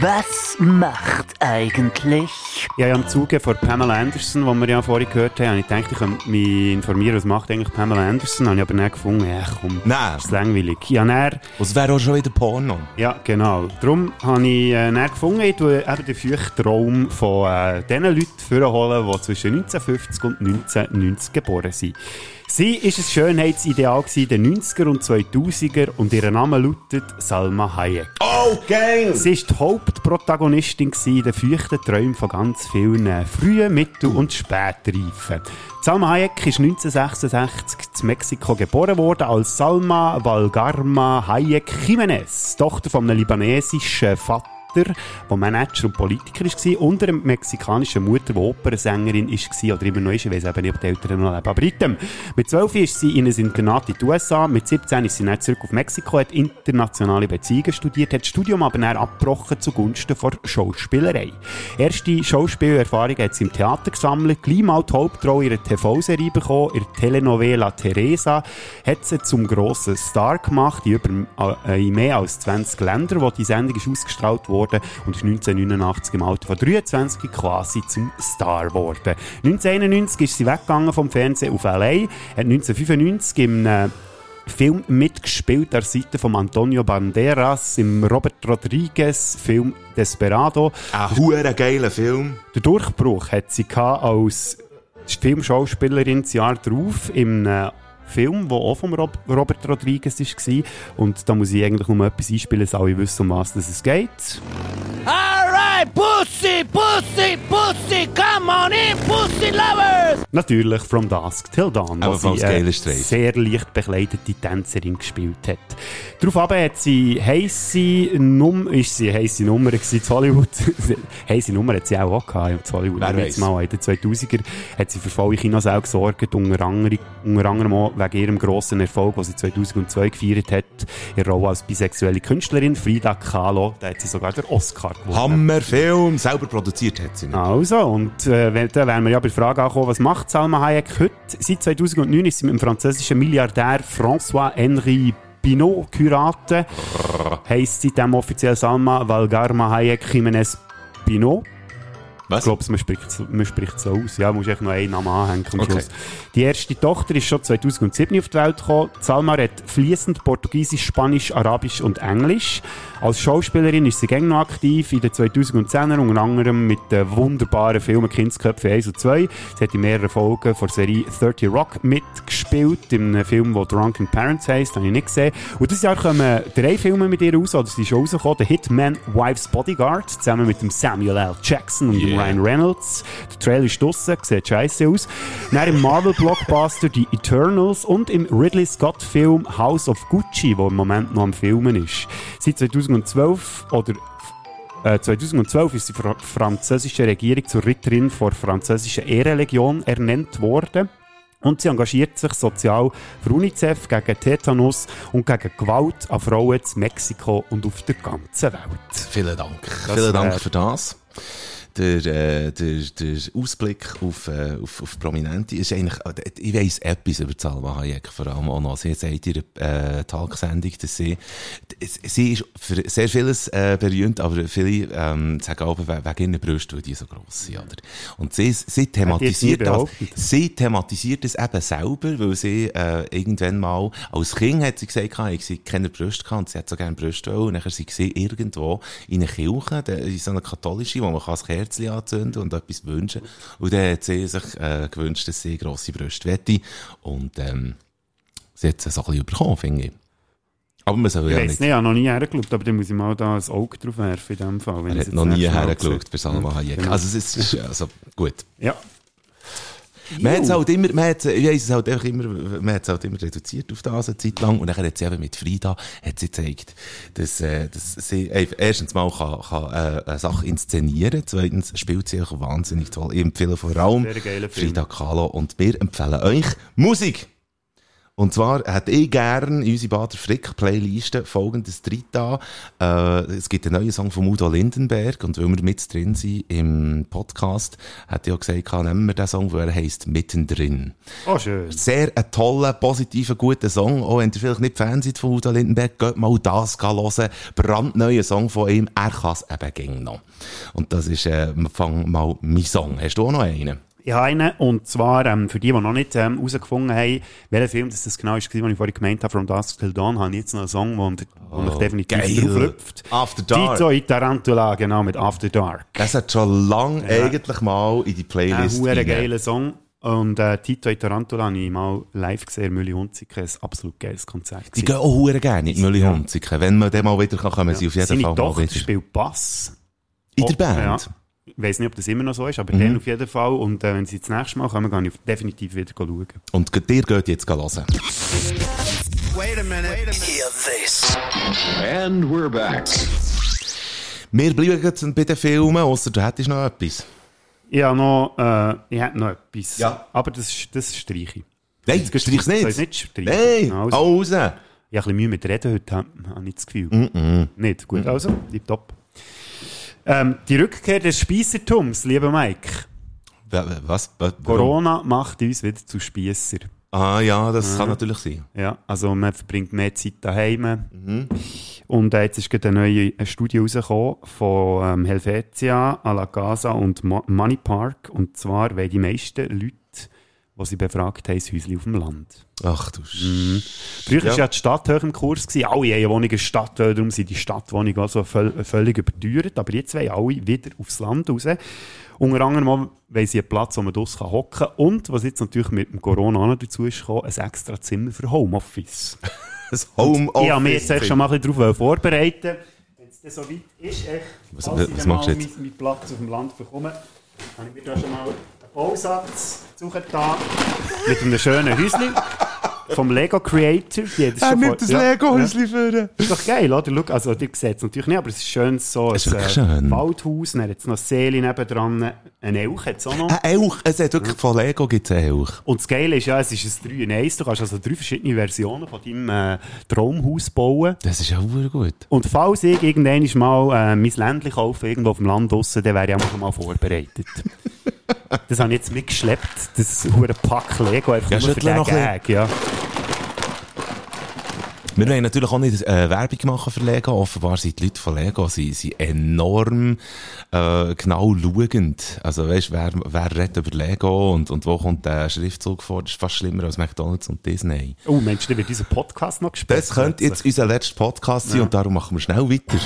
Was macht eigentlich? Ja, ja, im Zuge von Pamela Anderson, die wir ja vorhin gehört haben, habe ich gedacht, ich könnte mich informieren, was macht eigentlich Pamela Anderson. Habe ich aber nicht gefunden, ja komm, Nein. das ist langweilig. Ja, dann, Das wäre auch schon wieder Porno. ja, genau. Darum habe ich äh, dann gefunden, ich tue eben den Feuchtraum von äh, den Leuten vorholen, die zwischen 1950 und 1990 geboren sind. Sie war ein Schönheitsideal den 90er und 2000er und ihr Name lautet Salma Hayek. Oh, geil! Sie war die Hauptprotagonistin in den feuchten Träumen von ganz vielen frühen, mittel- und spätreifen. Salma Hayek ist 1966 in Mexiko geboren worden als Salma Valgarma Hayek Jimenez, Tochter von einem libanesischen Vater der Manager und Politiker war, und einer mexikanischen Mutter, die Opernsängerin war oder immer noch ist. Ich weiß eben nicht, ob die Eltern noch leben. Aber item. Mit 12 ist sie in ein Internat in die USA. Mit 17 ist sie dann zurück auf Mexiko, hat internationale Beziehungen studiert, hat das Studium aber dann abgebrochen zugunsten der Schauspielerei. Erste Schauspielerfahrung hat sie im Theater gesammelt, gleich mal die Hauptrolle in einer TV-Serie bekommen, in der Telenovela Teresa, hat sie zum grossen Star gemacht, in, über, äh, in mehr als 20 Ländern, wo die Sendung ist ausgestrahlt wurde und ist 1989 im Alter von 23 quasi zum Star geworden. 1991 ist sie weggegangen vom Fernsehen auf L.A., hat 1995 im äh, Film mitgespielt an der Seite von Antonio Banderas im Robert Rodriguez Film Desperado. Ein hure geiler Film. Der Durchbruch hat sie als Filmschauspielerin das Jahr darauf im äh, Film, der auch von Rob Robert Rodriguez war. Und da muss ich eigentlich nur etwas einspielen, dass alle wissen, um was es geht. Pussy, Pussy, Pussy, come on in, Pussy Lovers! Natürlich From Dusk Till Dawn, wo Ebenfalls sie äh, geiler Streifen. sehr leicht bekleidete Tänzerin gespielt hat. Daraufhin hat sie heisse Nummer, ist sie heisse Nummer gewesen, in Hollywood. heisse Nummer hat sie auch, auch gehabt, in Hollywood. Wer Aber jetzt mal in den 2000er hat sie für volle Kinos auch gesorgt, unter anderem, unter anderem auch wegen ihrem grossen Erfolg, den sie 2002 gefeiert hat, ihre Rolle als bisexuelle Künstlerin, Frida Kahlo, da hat sie sogar den Oscar gewonnen. Hammerfilm. Selber produziert hat sie. noch. Also, und äh, da wären wir ja bei der Frage angekommen, was macht Salma Hayek heute? Seit 2009 ist sie mit dem französischen Milliardär François-Henri Pinot Curate. heisst seitdem offiziell Salma Valgarma Hayek Jimenez Pinot. Was? Ich glaube, man spricht, man spricht so aus. Ja, muss echt noch einen Namen anhängen am Okay. Schluss. Die erste Tochter ist schon 2007 auf die Welt gekommen. Salma redet fließend Portugiesisch, Spanisch, Arabisch und Englisch. Als Schauspielerin ist sie gäng noch aktiv in den 2010er, unter anderem mit den wunderbaren Filmen Kindsköpfe 1 und 2. Sie hat in mehreren Folgen von der Serie 30 Rock mitgespielt, in einem Film, der Drunken Parents heisst, habe ich nicht gesehen. Und dieses Jahr kommen drei Filme mit ihr raus, oder sie ist schon rausgekommen. The Hitman Wife's Bodyguard, zusammen mit dem Samuel L. Jackson und dem Ryan Reynolds. Der Trailer ist draussen, sieht scheiße aus. Dann im Marvel-Blockbuster The Eternals und im Ridley Scott-Film House of Gucci, der im Moment noch am Filmen ist. Seit 2012 oder äh, 2012 ist die fra französische Regierung zur Ritterin der französischen Ehrenlegion ernannt worden. Und sie engagiert sich sozial für UNICEF gegen Tetanus und gegen Gewalt an Frauen in Mexiko und auf der ganzen Welt. Vielen Dank. Das Vielen Dank für das. Der, äh, der, der Ausblick auf, äh, auf, auf Prominente ist eigentlich, äh, ich weiss etwas über Salma Hayek, vor allem auch noch. Sie sagt in ihrer äh, Talksendung, dass sie, sie ist für sehr vieles äh, berühmt, aber viele ähm, sagen auch, we- wegen ihren Brüsten, weil die so gross sind. Oder? Und sie, sie thematisiert das, sie thematisiert das eben selber, weil sie äh, irgendwann mal, als Kind hat sie gesagt, ich sie keine Brüste und sie hat so gerne Brüste wollen. Und dann sie sie irgendwo in einer Kirche, in so einer katholischen, wo man kann Kerzchen anzünden und etwas wünschen. Und dann hat sie sich äh, gewünscht, dass sie grosse Brüste wette. Und ähm, sie hat es so ein bisschen bekommen, finde ich. Aber man soll Ich ja nicht... nicht, ich habe noch nie hergeschaut, aber dann muss ich mal da ein Auge drauf werfen in dem Fall. wenn Er hat noch nie hergeschaut bei Salma Hayek. genau. Also es ist also gut. Ja. Man hat es halt immer, man hat, ich weiss es halt einfach immer, man hat halt immer reduziert auf das eine Zeit lang und dann hat sie eben mit Frida, hat sie gezeigt, dass, äh, dass sie, äh, erstens mal kann, kann äh, eine Sache inszenieren, zweitens spielt sie auch wahnsinnig toll. Ich empfehle vor allem. Frida Kahlo und wir empfehlen euch Musik. Und zwar hätte ich gern in unsere Bader Frick Playliste folgendes drin da. Äh, es gibt einen neuen Song von Udo Lindenberg und weil wir mit drin sind im Podcast, hat ich auch gesagt, kann, nehmen wir den Song, weil er heisst Mittendrin. Oh, schön. Sehr ein toller, positiver, guter Song. Auch wenn ihr vielleicht nicht Fan seid von Udo Lindenberg, geht mal das hören. Brandneuer Song von ihm. Er kann es eben noch. Und das ist, äh, fang mal mein Song. Hast du auch noch einen? Ich habe einen, und zwar ähm, für die, die noch nicht ähm, herausgefunden haben, welcher Film das, das genau ist, den ich vorhin gemeint habe, From Dusk Till Dawn, habe ich jetzt noch einen Song, der wo mich Oh, definitiv geil. drauf rüpft. After Dark. Tito in Tarantula, genau, mit After Dark. Das hat schon lange Ja. eigentlich mal in die Ein Playlist hure rein. geiler Song. Und äh, Tito e Tarantula habe ich mal live gesehen, Mülli Hunziker, ein absolut geiles Konzert. Die gehen auch hure gerne in Mülli Hunziken. Wenn man dann mal wieder kann, kommen sie auf jeden Seine Fall mal Tochter wieder. spielt Bass. In der Band? Ja. Ich weiß nicht, ob das immer noch so ist, aber Mhm. dann auf jeden Fall. Und äh, wenn sie das nächste Mal kommen, gehe ich definitiv wieder schauen. Und dir geht jetzt hören. Wait a minute. Hear this. And we're back. Wir bleiben jetzt bei den Filmen, außer du hättest noch etwas. Ich habe noch, äh, ich hätte noch etwas. Ja. Aber das, das streiche ich. Nein, du- streich's nicht. Soll ich's nicht streichen? Nein, also. raus. Ich habe ein bisschen Mühe mit Reden heute, habe ich das Gefühl. Mm-mm. Nicht? Gut, also, top. Ähm, die Rückkehr des Spießertums, lieber Mike. Wa- wa- Was? Wa- warum? Corona macht uns wieder zu Spießer. Ah ja, das Ja. kann natürlich sein. Ja, also man verbringt mehr Zeit daheim. Mhm. Und äh, jetzt ist gerade eine neue Studie rausgekommen von ähm, Helvetia, Alagasa und Mo Money Park. Und zwar, weil die meisten Leute, die sie befragt haben, ein Häuschen auf dem Land. Ach du Sch Mhm. Früher war Ja. ja die Stadt hoch im Kurs. Gewesen. Alle haben eine Wohnung in der Stadt, weil darum sind die Stadtwohnungen also völ völlig überteuert. Aber jetzt wollen alle wieder aufs Land raus. Unter anderem weil sie einen Platz, wo man draussen hocken kann. Und, was jetzt natürlich mit dem Corona noch dazu ist gekommen, ein extra Zimmer für Homeoffice. Ein Homeoffice. Ich habe mich jetzt schon mal ein bisschen darauf vorbereitet. Wenn es dann so weit ist, echt, Was- falls ich was dann mal? Meinen, meinen Platz auf dem Land bekomme, habe ich mir da schon mal Bausatz suchen da mit einem schönen Häuschen vom Lego Creator. Die hat das Er schon nimmt vor- das Lego-Häuschen für Ist doch geil, oder? Schau, also, ihr seht es natürlich nicht, aber es ist schön so ein Es ist wirklich äh, schön. Waldhaus, dann hat es noch eine Seele nebendran, ein Elch hat es auch noch. Ein Elch, es hat wirklich von Lego gibt es einen Elch. Und das Geile ist ja, es ist ein 3 in 1. Du kannst also drei verschiedene Versionen von deinem äh, Traumhaus bauen. Das ist ja sehr gut. Und falls ich irgendwann mal äh, mein Ländchen kaufe, irgendwo auf dem Land draussen, dann wäre ich auch schon mal vorbereitet. das habe ich jetzt mitgeschleppt, das hure Pack Lego, einfach Ja, nur für den noch ein Gag, ja. Wir wollen natürlich auch nicht äh, Werbung machen für Lego. Offenbar sind die Leute von Lego sie, sie enorm äh, genau schauend. Also weißt, wer, wer redet über Lego und, und wo kommt der Schriftzug vor? Das ist fast schlimmer als McDonalds und Disney. Oh Mensch, dann wird unser Podcast noch gespielt. Das könnte jetzt unser letzter Podcast sein Ja. und darum machen wir schnell weiter.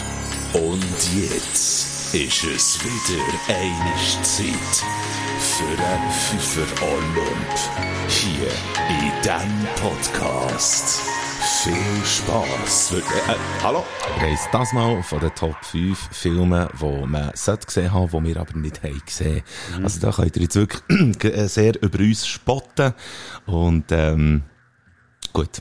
Und jetzt ist es wieder eine Zeit für einen Pfeifer Olymp. Hier in diesem Podcast. Viel Spass. Äh, äh, hallo? Wir haben das mal von den Top 5 Filmen, die man gesehen haben, die wir aber nicht haben gesehen. Also da könnt ihr jetzt wirklich äh, sehr über uns spotten. Und ähm, gut.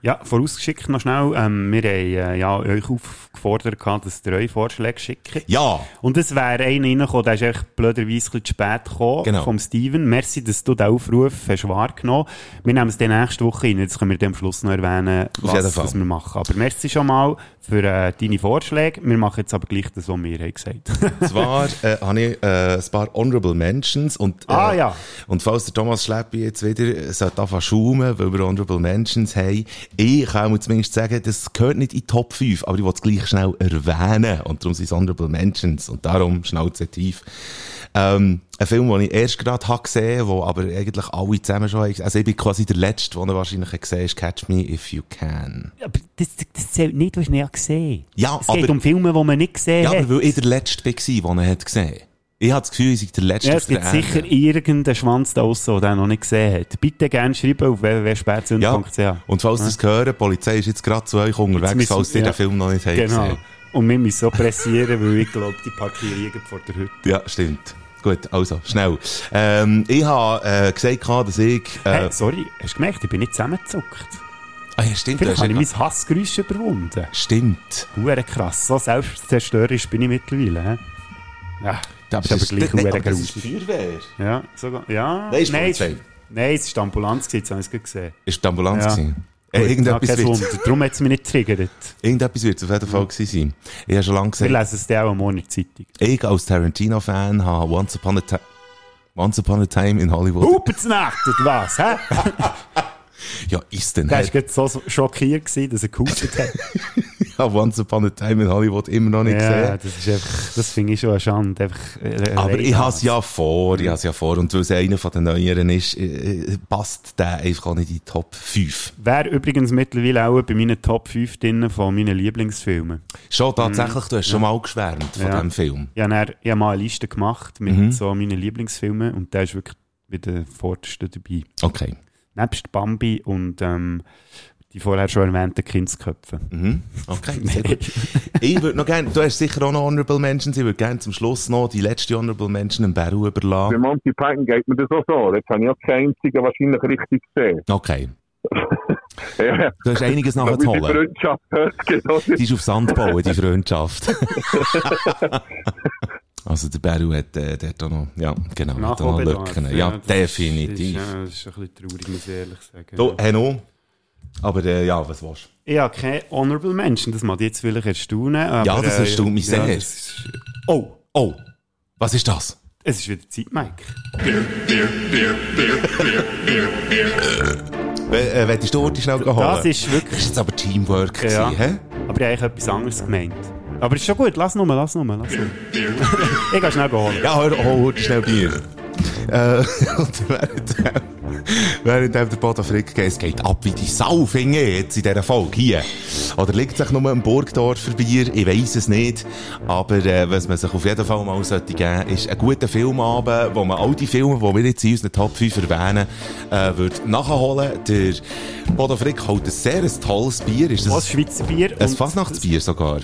Ja, vorausgeschickt noch schnell. Ähm, wir haben äh, ja, euch aufgefordert, gehabt, dass ihr eure Vorschläge schickt. Ja! Und es wäre einer reingekommen, der ist echt blöderweise ein bisschen zu spät gekommen, Genau. vom Steven. Merci, dass du den Aufruf hast wahrgenommen Wir nehmen es dann nächste Woche rein. Jetzt können wir am Schluss noch erwähnen, was, was wir machen. Aber merci schon mal für äh, deine Vorschläge. Wir machen jetzt aber gleich das, was wir haben gesagt Zwar äh, habe ich äh, ein paar Honorable Mentions und, äh, Ah, ja. und falls der Thomas Schleppi jetzt wieder äh, sollte anfangen zu schaumen, weil wir Honorable Mentions haben, ich kann mir zumindest sagen, das gehört nicht in die Top 5, aber ich will es gleich schnell erwähnen und darum sind es Honorable Mentions und darum Schnauze tief. Ähm, ein Film, den ich erst gerade habe gesehen, wo aber eigentlich alle zusammen schon haben. Also ich bin quasi der Letzte, den er wahrscheinlich hat gesehen hat, ist Catch Me If You Can. Aber das, das zählt nicht, hast ihn ja gesehen. Ja, es geht aber- um Filme, die man nicht gesehen Ja, hat. aber weil ich der Letzte war, den er hat gesehen. Ich habe das Gefühl, ich sei der Letzte Ja, es gibt sicher irgendeinen Schwanz da draussen, der den noch nicht gesehen hat. Bitte gerne schreiben auf www.spätzünder.ch. Und falls ihr das hören, die Polizei ist jetzt gerade zu euch unterwegs, müssen- falls ihr ja. den Film noch nicht habt Genau. Und wir müssen so pressieren, weil ich glaube, die parkieren irgendwo vor der Hütte. Ja, stimmt. Gut, also, schnell. Ähm, ich habe äh, gesagt, dass ich... Äh, Hey, sorry, hast du gemerkt, ich bin nicht zusammengezuckt. ah, ja, stimmt. Vielleicht habe ich mein Hassgeräusch überwunden. Stimmt. Huere krass, so selbstzerstörerisch bin ich mittlerweile. Ja, Ja, ist aber gleich huere aber das ist Feuerwehr. Ja, sogar, ja. Nein, ist nein, Polizei. nein, es war die Ambulanz, jetzt habe ich gesehen. Ist die Ambulanz Ja. gewesen? Äh, irgendetwas ja, Wunder. Darum hat es mich nicht getriggert. Irgendetwas wird es auf jeden Fall gewesen sein. Ich habe schon lange Wir gesagt, lesen es dann auch morgen in der Zeitung. ich als Tarantino-Fan habe Once Upon a Time... Once Upon a Time in Hollywood... Hupenznacht, was? Hä? Ja, ist denn... Der war so schockiert, gewesen, dass er gehustet hat. Habe Once Upon a Time in Hollywood immer noch nicht ja, gesehen. das ist einfach, das finde ich schon eine Schande. Einfach, äh, Aber rein ich habe es ja vor, ich habe ja vor. Und weil es einer von den Neueren ist, äh, äh, passt der einfach auch nicht in die Top 5. Wäre übrigens mittlerweile auch bei meinen Top 5 drin von meinen Lieblingsfilmen. Schon tatsächlich, du hast schon Ja. mal geschwärmt von Ja. diesem Film. Dann, ich habe mal eine Liste gemacht mit Mhm. so meinen Lieblingsfilmen und der ist wirklich bei den Vordersten dabei. Okay. Nebst Bambi und ähm, die vorher schon erwähnten Kindsköpfe. Mhm. Okay, sehr gut. ich würde noch gerne, du hast sicher auch noch Honorable Mentions, ich würde gerne zum Schluss noch die letzte Honorable Mention im Beru Bei überlassen. Monty Python geht mir das auch so. Jetzt habe ich auch keinen einzigen wahrscheinlich richtig gesehen. Okay. Ja, Du hast einiges Da muss die nachzuholen. Freundschaft hört, genau. Die ist auf Sand bauen, die Freundschaft. also der Beru hat äh, dort auch noch, ja, genau, hat noch Lücken. Ja, das definitiv. Ist, ja, das ist ein bisschen traurig, muss ich ehrlich sagen. Du, Henno, aber äh, ja, was willst du? Ich habe keine Honorable Mention, das mag jetzt vielleicht erstaunen. Aber, Ja, das äh, erstaunt mich sehr. das ist, oh, Oh, was ist das? es ist wieder Zeit, Mike. We äh, willst du die schnell holen? Das ist wirklich... Das ist jetzt aber Teamwork Ja. gewesen, hä? Aber ich habe eigentlich etwas anderes gemeint. Aber ist schon gut, lass nur, lass nur, lass nur. ich gehe schnell holen. Ja, hör, hol, hol schnell Bier. Äh, und während, während der Bodo Frick geht, es geht ab wie die Sau, finde ich, jetzt in dieser Folge hier. Oder liegt sich nur ein Burgdorfer Bier? Ich weiss es nicht. Aber äh, was man sich auf jeden Fall mal sollte geben, ist ein guter Filmabend, wo man all die Filme, die wir jetzt in unseren Top 5 erwähnen, äh, wird nachholen. Der Bodo Frick holt ein sehr ein tolles Bier. Ist das Was Schweizer Bier ein Fasnachtsbier sogar?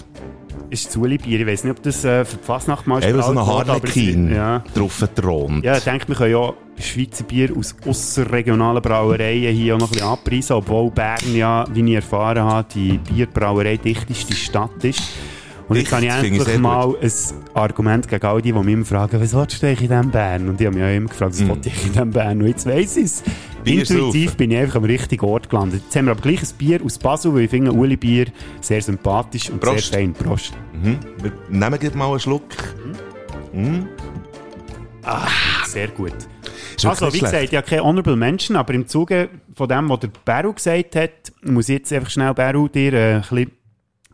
Ist Zuli-Bier. Ich weiß nicht, ob das äh, für die Fasnacht mal Eben so ein Harlekin Ja. drauf thront. Ja, ich denke, wir können ja Schweizer Bier aus ausserregionalen Brauereien hier auch noch ein bisschen anpreisen, obwohl Bern ja, wie ich erfahren habe, die Bierbrauerei dichteste Stadt ist. Und jetzt habe ich ich endlich mal ein Argument gegen all die, die mich immer fragen, was willst du in diesem Bern? Und ich habe mich auch immer gefragt, was Mm. wollte ich in diesem Bern? Und jetzt weiss ich es. Intuitiv bin ich einfach am richtigen Ort gelandet. Jetzt haben wir aber gleich ein Bier aus Basel, weil ich finde Uli Bier sehr sympathisch und Prost. sehr fein. Prost. Mhm. Wir nehmen gleich mal einen Schluck. Mhm. Ah, sehr gut. Also, wie gesagt, ja keine Honorable Mention, aber im Zuge von dem, was der Beru gesagt hat, muss ich jetzt einfach schnell, Beru, dir äh, ein, bisschen,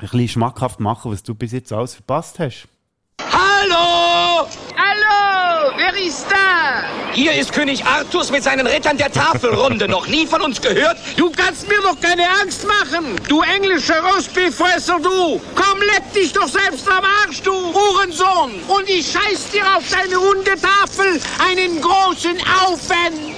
ein bisschen schmackhaft machen, was du bis jetzt alles verpasst hast. Hallo! Hallo! Wer ist da? Hier ist König Artus mit seinen Rittern der Tafelrunde. Noch nie von uns gehört? Du kannst mir doch keine Angst machen! Du englischer Rostbeefresser, du! Komm, leck dich doch selbst am Arsch, du Hurensohn! Und ich scheiß dir auf deine runde Tafel einen großen Aufen!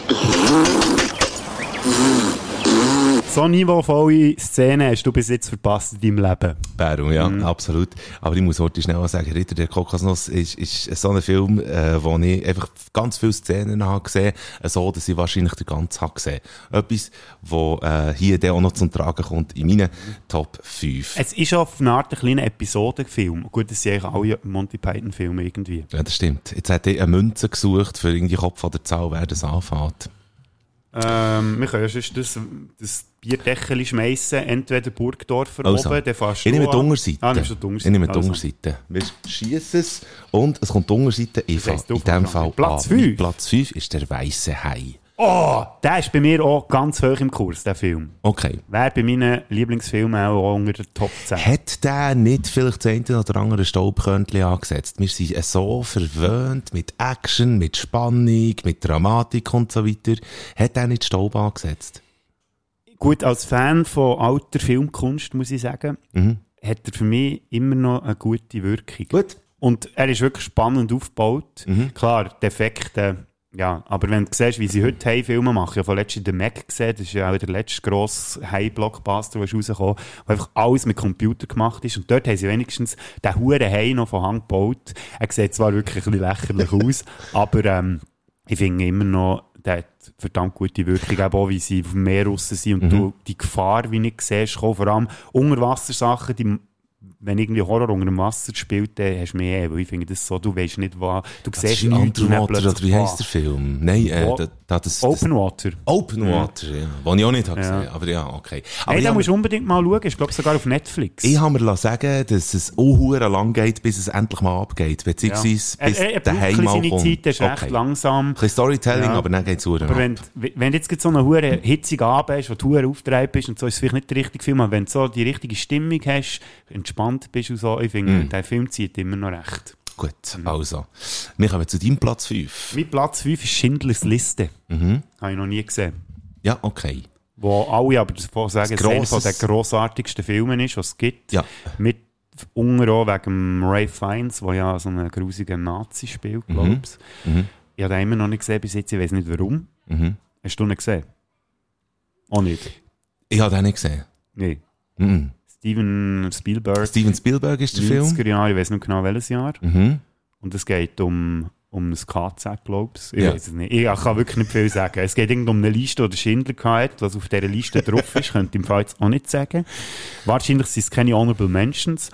So niveauvolle Szenen hast du bis jetzt verpasst in deinem Leben. Beru, ja, Mhm. absolut. Aber ich muss heute schnell sagen, Ritter der Kokosnuss ist, ist so ein Film, äh, wo ich einfach ganz viele Szenen habe gesehen, äh, so, dass ich wahrscheinlich den ganzen habe gesehen. Etwas, wo äh, hier dann auch noch zum Tragen kommt in meinen Top 5. Es ist auf eine Art ein kleiner Episodenfilm. Gut, das sind eigentlich alle Monty Python-Filme irgendwie. Ja, das stimmt. Jetzt hat er eine Münze gesucht für irgendwie Kopf oder Zahl, wer das anfängt. Ähm, wir können ja sonst das, das Bierdeckel schmeißen, entweder Burgdorfer Also, oben, dann fährst ich du nehme die. Unterseite. Ah, nimmst du die Unterseite. Ich nehme die Also. Unterseite. Wir schießen es und es kommt die Unterseite. Ich heisst, in dem Fall Platz an. Mit fünf. Platz 5 ist der weiße Hai. Oh, der ist bei mir auch ganz hoch im Kurs, der Film. Okay. Wäre bei meinen Lieblingsfilmen auch unter der Top 10. Hat der nicht vielleicht das eine oder andere Staubkörnchen angesetzt? Wir sind so verwöhnt mit Action, mit Spannung, mit Dramatik und so weiter. Hat der nicht Staub angesetzt? Gut, als Fan von alter Filmkunst, muss ich sagen, Mhm. hat er für mich immer noch eine gute Wirkung. Gut. Und er ist wirklich spannend aufgebaut. Mhm. Klar, Defekte, ja, aber wenn du siehst, wie sie heute hey Filme machen, ich habe vorletzt den Mac gesehen, das ist ja auch der letzte grosse High-Blockbuster, der ist rausgekommen, wo einfach alles mit Computer gemacht ist. Und dort haben sie wenigstens den huren Hai noch von Hand gebaut. Er sieht zwar wirklich ein bisschen lächerlich aus, aber ähm, ich finde immer noch, der hat verdammt gute Wirkung, eben auch wie sie auf dem Meer raus sind und Mhm. du die Gefahr, wie ich siehst, vor allem Unterwassersachen, die wenn irgendwie Horror unter dem Wasser spielt, dann hast du mehr, weil ich finde das so, du weißt nicht, was, du Das siehst ist nichts und dann Underwater, oder plötzlich, wie heisst der Film? Nein, äh, da, da, das, das, Open Water. Open Water, ja. Den ich auch nicht habe Ja. gesehen. Aber ja, okay. Aber ich da musst du unbedingt mal schauen, ich glaube sogar auf Netflix. Ich habe mir sagen, dass es auch lang geht, bis es endlich mal abgeht. Beziehungsweise Ja. bis Er- er- er der braucht ein Heim bisschen seine kommt. Zeit, ist recht langsam. Ein bisschen Storytelling, Ja. aber dann geht es Aber wenn, wenn du jetzt so einen hure hitzigen Abend hast, wo du aufgetragen bist und so, ist es vielleicht nicht der richtige Film, aber wenn du so die richtige Stimmung hast, entspannt bist und so, ich finde, Mm. der Film zieht immer noch recht. Gut, also. Wir kommen zu deinem Platz 5. Mein Platz 5 ist Schindlers Liste. Mhm. Habe ich noch nie gesehen. Ja, okay. Wo alle aber davon sagen, es ist einer den grossartigsten Filmen ist, was es gibt. Ja. Mit unter wegen Ray Fiennes, der ja so einen grusigen Nazi spielt, glaube Mhm. ich. Mhm. Ich habe den immer noch nicht gesehen bis jetzt, ich weiß nicht warum. Mhm. Hast du ihn gesehen? Auch nicht? Ich habe den nicht gesehen. Nee. Mhm. Steven Spielberg. Steven Spielberg ist der Film. 90er Jahre, ich weiß nicht genau welches Jahr. Mhm. Und es geht um, um ein KZ, glaube ich. Ich Ja. weiß es nicht. Ich kann wirklich nicht viel sagen. Es geht irgendwie um eine Liste, die der Schindler hatte, was auf dieser Liste drauf ist. Könnte ich im Fall jetzt auch nicht sagen. Wahrscheinlich sind es keine Honorable Mentions.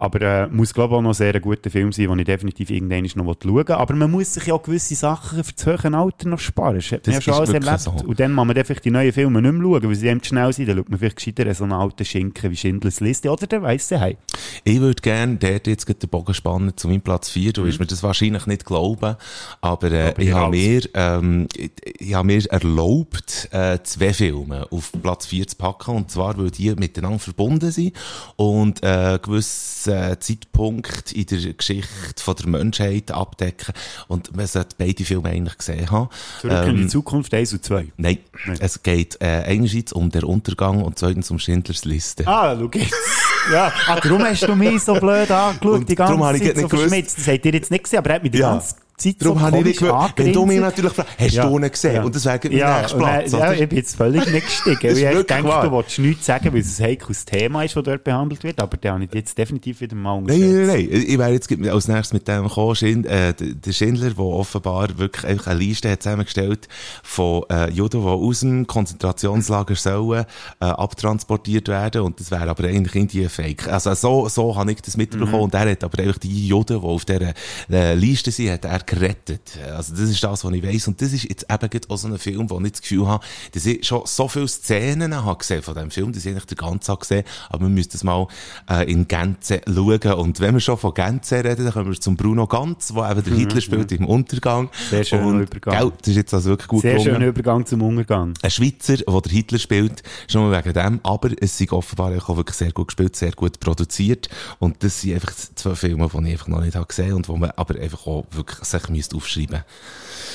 Aber äh, muss, glaube ich, auch noch sehr ein guter Film sein, den ich definitiv irgendwann noch schauen will. Aber man muss sich ja auch gewisse Sachen für das höhere Alter noch sparen. Das hat man Das ja schon alles erlebt. so. Und dann muss man vielleicht die neuen Filme nicht mehr schauen, weil sie eben zu schnell sind. Dann schaut man vielleicht gescheiter so einen alten Schinken wie Schindlers Liste oder der Weisse Hai. Ich würde gerne dort jetzt den Bogen spannen zu meinem Platz 4. Du wirst mir das wahrscheinlich nicht glauben, aber, äh, Aber ich ich habe mir, ähm, ich, ich habe mir erlaubt, äh, zwei Filme auf Platz 4 zu packen. Und zwar, weil die miteinander verbunden sind und äh, einen gewissen äh, Zeitpunkt in der Geschichte von der Menschheit abdecken. Und man sollte beide Filme eigentlich gesehen haben. Zurück in die Ähm, Zukunft 1 und 2. Nein, es geht äh, einerseits um den Untergang und zweitens um Schindlers Liste. Ah, schau jetzt. Ja, ah, darum hast du mich so blöd angeschaut, Und die ganze darum habe ich Zeit nicht so verschmitzt. Das habt ihr jetzt nicht gesehen, aber er hat mich die Ja. ganze Zeit Darum so habe ich gewusst. Wenn du mich natürlich fragst, hast du ihn gesehen? Und das wäre ja, nächster Platz, Ja, ich bin jetzt völlig nicht gestiegen. Ich denke, wahr. du wolltest nichts sagen, weil es ein heikles Thema ist, das dort behandelt wird, aber den habe ich jetzt definitiv wieder mal Nein, nein, nein. Ich wäre jetzt als nächstes mit dem gekommen, Schind, äh, der der Schindler, der offenbar wirklich einfach eine Liste hat zusammengestellt von äh, Juden, die aus dem Konzentrationslager sollen äh, abtransportiert werden und das wäre aber eigentlich irgendwie fake. Also so, so habe ich das mitbekommen Mhm. und er hat aber einfach die Juden, die auf dieser äh, Liste sind, hat er gerettet. Also das ist das, was ich weiss und das ist jetzt eben auch so ein Film, wo ich das Gefühl habe, dass ich schon so viele Szenen habe gesehen von diesem Film, dass ich eigentlich den ganzen habe gesehen, aber wir müssen das mal äh, in Gänze schauen und wenn wir schon von Gänze reden, dann kommen wir zum Bruno Ganz, wo eben der Mhm, Hitler spielt im Untergang. Sehr schöner und, Übergang. Gell, das ist jetzt also wirklich gut Sehr gelungen. schöner Übergang zum Untergang. Ein Schweizer, der der Hitler spielt, schon mal wegen dem, aber es sind offenbar auch wirklich sehr gut gespielt, sehr gut produziert und das sind einfach zwei Filme, die ich einfach noch nicht habe gesehen und wo man aber einfach auch wirklich sich müsste aufschreiben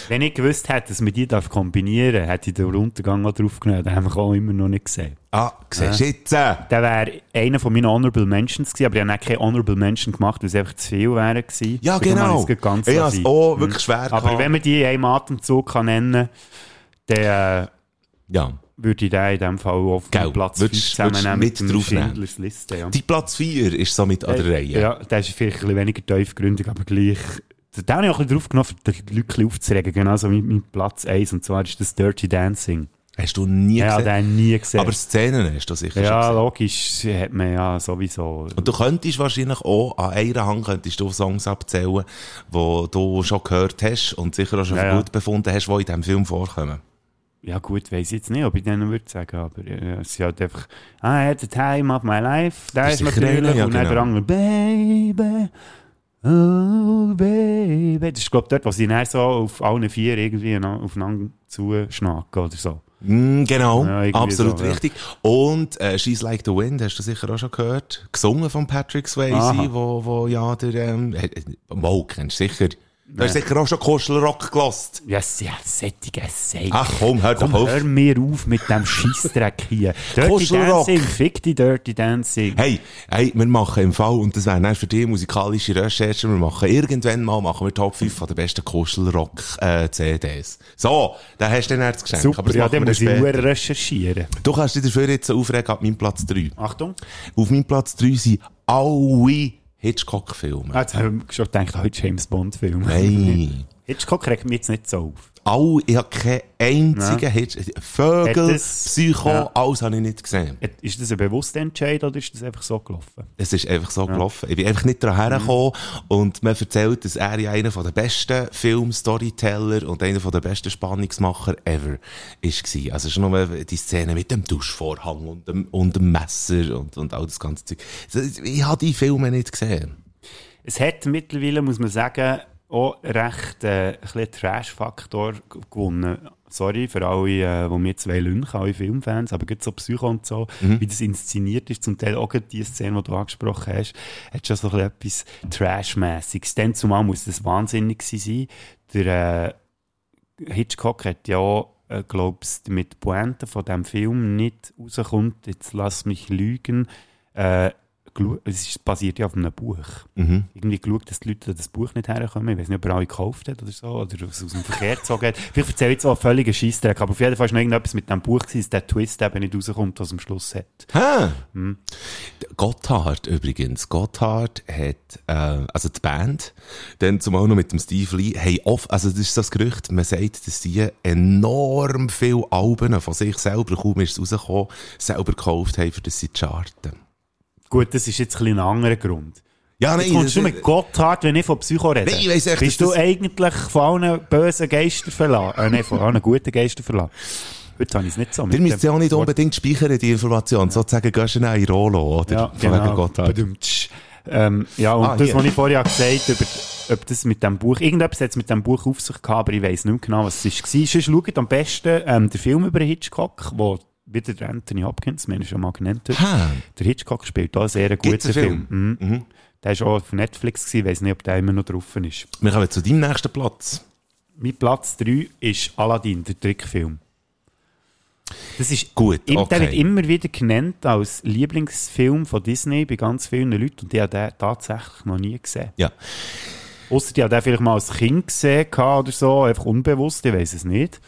Wenn ich gewusst hätte, dass man die darf kombinieren darf, hätte ich den Untergang auch drauf genommen. Den haben wir auch immer noch nicht gesehen. Ah, siehst du jetzt? Der wäre einer von meinen Honorable Mentions gewesen, aber ich habe keine Honorable Mention gemacht, weil es einfach zu viel wären gewesen. Ja, genau. ich ganz lassen. es auch Mhm. wirklich schwer Aber gehabt. wenn man die in einem Atemzug kann nennen kann, dann ja. würde ich den in dem Fall auf den Platz würdest- 5 zusammennehmen mit mit draufnehmen? Liste. Ja. Die Platz 4 ist so mit an der Äh, Reihe. Ja, der ist vielleicht ein bisschen weniger tiefgründig, aber gleich. Den habe ich auch ein bisschen drauf genommen, um die Leute aufzuregen. Genauso wie mein Platz 1, und zwar ist das Dirty Dancing. Hast du nie ja, gesehen? den nie gesehen. Aber Szenen hast du sicher schon ja, gesehen. logisch, hat man ja sowieso. Und du könntest wahrscheinlich auch an einer Hand könntest du Songs abzählen, die du schon gehört hast und sicher auch schon Ja, ja. gut befunden hast, die in diesem Film vorkommen. Ja gut, weiß ich jetzt nicht, ob ich den noch würde sagen, aber äh, es ist halt einfach I had the time of my life, Das ist natürlich, ja, und dann genau. der andere Baby, oh baby, das ist glaube ich dort, wo sie dann so auf allen vier irgendwie noch aufeinander zuschnacken oder so. Mm, genau, Ja, absolut so, ja. richtig. Und äh, She's Like the Wind, hast du sicher auch schon gehört? Gesungen von Patrick Swayze, Aha. wo, wo ja der... Ähm, äh, äh, Mo, kennst du sicher. Du hast sicher auch schon Kuschelrock gelost. Ja, sehr sättige Seite. Ach komm, hör doch Komm, auf. hör mir auf mit dem Scheissdreck hier. Dirty Kuschelrock. Dancing, fick die Dirty Dancing. Hey, hey, wir machen im Fall, und das wäre dann für die musikalische Recherche, wir machen irgendwann mal, machen wir Top 5 von der besten Kuschelrock-CDs. so, da hast du dann das Geschenk. Super, das ja, dann wir muss ich nur recherchieren. Du kannst dich dafür jetzt aufregen ab meinem Platz 3. Achtung. Auf meinem Platz 3 sind alle Hitchcock-Filme. Ah, Jetzt habe ich schon gedacht, heute James Bond-Film. Nein. Hitchcock regt mich jetzt nicht so auf. All, ich habe keinen einzigen Hitch. Vögel, Hat das- Psycho, Ja. alles habe ich nicht gesehen. Ist das ein bewusster Entscheid oder ist das einfach so gelaufen? Es ist einfach so gelaufen. Ich bin einfach nicht daran hergekommen und man erzählt, dass er ja einer der besten Film-Storyteller und einer der besten Spannungsmacher ever war. Also schon nur die Szene mit dem Duschvorhang und dem, und dem Messer und, und all das ganze Zeug. Ich habe die Filme nicht gesehen. Es hat mittlerweile, muss man sagen, auch recht äh, ein Trash-Faktor gewonnen. Sorry für alle, äh, die mir zwei lünchen, alle Filmfans, aber gerade so Psycho und so, Mhm. wie das inszeniert ist, zum Teil auch die Szene, die du angesprochen hast, hat schon so ein bisschen etwas Trash-mäßiges. Dann zumal muss das wahnsinnig sein. Der äh, Hitchcock hat ja, äh, glaubst mit Pointe von diesem Film nicht rauskommt, jetzt lass mich lügen, äh, geschaut, es basiert ja auf einem Buch. Mhm. Irgendwie geschaut, dass die Leute das Buch nicht herkommen. Ich weiß nicht, ob er alle gekauft hat oder so, oder es aus dem Verkehr gezogen hat. Vielleicht erzähle ich jetzt auch völligen Scheissdreck, aber auf jeden Fall ist noch irgendetwas mit dem Buch gewesen, dass der Twist eben nicht rauskommt, was am Schluss hat. Hä? Hm. Gotthard übrigens. Gotthard hat, äh, also die Band, dann zumal noch mit dem Steve Lee, hey, oft, also das ist das Gerücht, man sagt, dass die enorm viele Alben von sich selber, kaum ist es rausgekommen, selber gekauft haben, für das sie charten. Gut, das ist jetzt ein, bisschen ein anderer Grund. Ja, Jetzt nein, kommst du mit Gotthard, wenn ich von Psycho rede. Nein, ich weiss echt, Bist du eigentlich von allen bösen Geistern verlassen? Äh, nein, von allen guten Geistern verlassen. Heute habe ich es nicht so. Ihr mit müsst dem ja auch nicht unbedingt speichern, die Information. Sozusagen gehst du in Rolo, oder? Ja, Von wegen genau. Gotthard. Ähm, ja, und Ah, das, was ich vorher gesagt habe, ob das mit dem Buch, irgendetwas hat es mit dem Buch auf sich gehabt, aber ich weiss nicht mehr genau, was es war. Sonst schaut am besten ähm, den Film über Hitchcock, wo wieder der Anthony Hopkins, wir haben schon mal genannt, hat. Ha. der Hitchcock spielt auch einen sehr guten Gibt's einen Film. Film? Mhm. Der war auch auf Netflix, ich weiss nicht, ob der immer noch drauf ist. Wir kommen zu deinem nächsten Platz. Mein Platz 3 ist Aladdin, der Trickfilm. Das ist Gut, Im- Der okay. wird immer wieder genannt als Lieblingsfilm von Disney bei ganz vielen Leuten und ich habe den tatsächlich noch nie gesehen. Ja. Ausser die habe den vielleicht mal als Kind gesehen oder so, einfach unbewusst, ich weiß es nicht.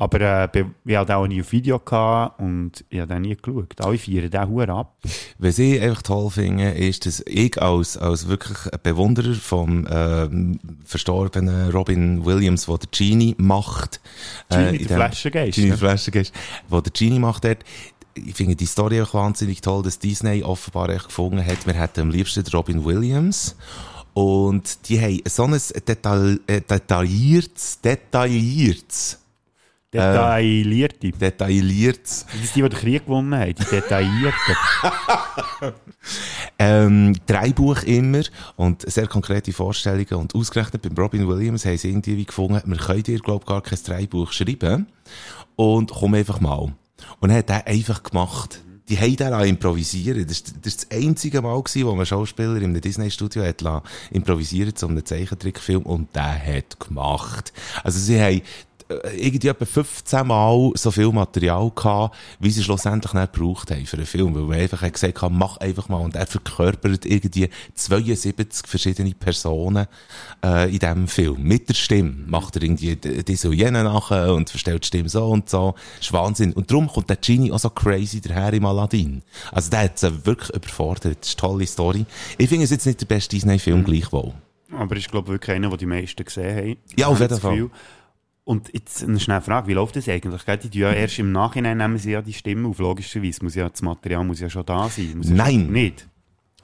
Aber äh, ich hatte auch nie auf Video gehabt und ich habe nie geschaut. Alle feiern den Huren ab. Was ich einfach toll finde, ist, dass ich als, als wirklich Bewunderer vom ähm, verstorbenen Robin Williams, der der Genie macht, Genie, in der Flaschengeist, Genie, der Flaschengeist, wo der Genie macht dort, ich finde die Story auch wahnsinnig toll, dass Disney offenbar echt gefunden hat, wir hätten am liebsten Robin Williams. Und die haben so ein Detail, äh, detailliertes, detailliertes, Detaillierte. detailliertes Das ist die, die den Krieg gewonnen haben, die Detaillierten. ähm, Dreibuch immer und sehr konkrete Vorstellungen und ausgerechnet beim Robin Williams haben sie irgendwie gefunden, wir können dir, glaube ich, gar kein Dreibuch schreiben und komm einfach mal. Und er hat das einfach gemacht. Die haben dann auch improvisiert. Das, das ist das einzige Mal gewesen, wo man Schauspieler in einem Disney-Studio hat improvisieren zu einem Zeichentrickfilm und der hat gemacht. Also sie haben äh, irgendwie etwa 15 Mal so viel Material gehabt, wie sie schlussendlich nicht gebraucht haben für einen Film. Weil wir einfach gesagt haben, mach einfach mal. Und er verkörpert irgendwie 72 verschiedene Personen äh, in diesem Film. Mit der Stimme macht er irgendwie die die so jene nachher und verstellt die Stimme so und so. Das ist Wahnsinn. Und darum kommt der Genie auch so crazy daher im Aladdin. Also der hat sie wirklich überfordert. Das ist eine tolle Story. Ich finde es jetzt nicht der beste Disney-Film gleichwohl. Aber ich glaube wirklich einer, den die meisten gesehen haben. Ja, auf jeden Fall. Und jetzt eine schnelle Frage, wie läuft das eigentlich? Gell? Die ja erst im Nachhinein nehmen sie ja die Stimme auf, logischerweise. Muss ja, das Material muss ja schon da sein. Muss ja Nein. Schon, nicht?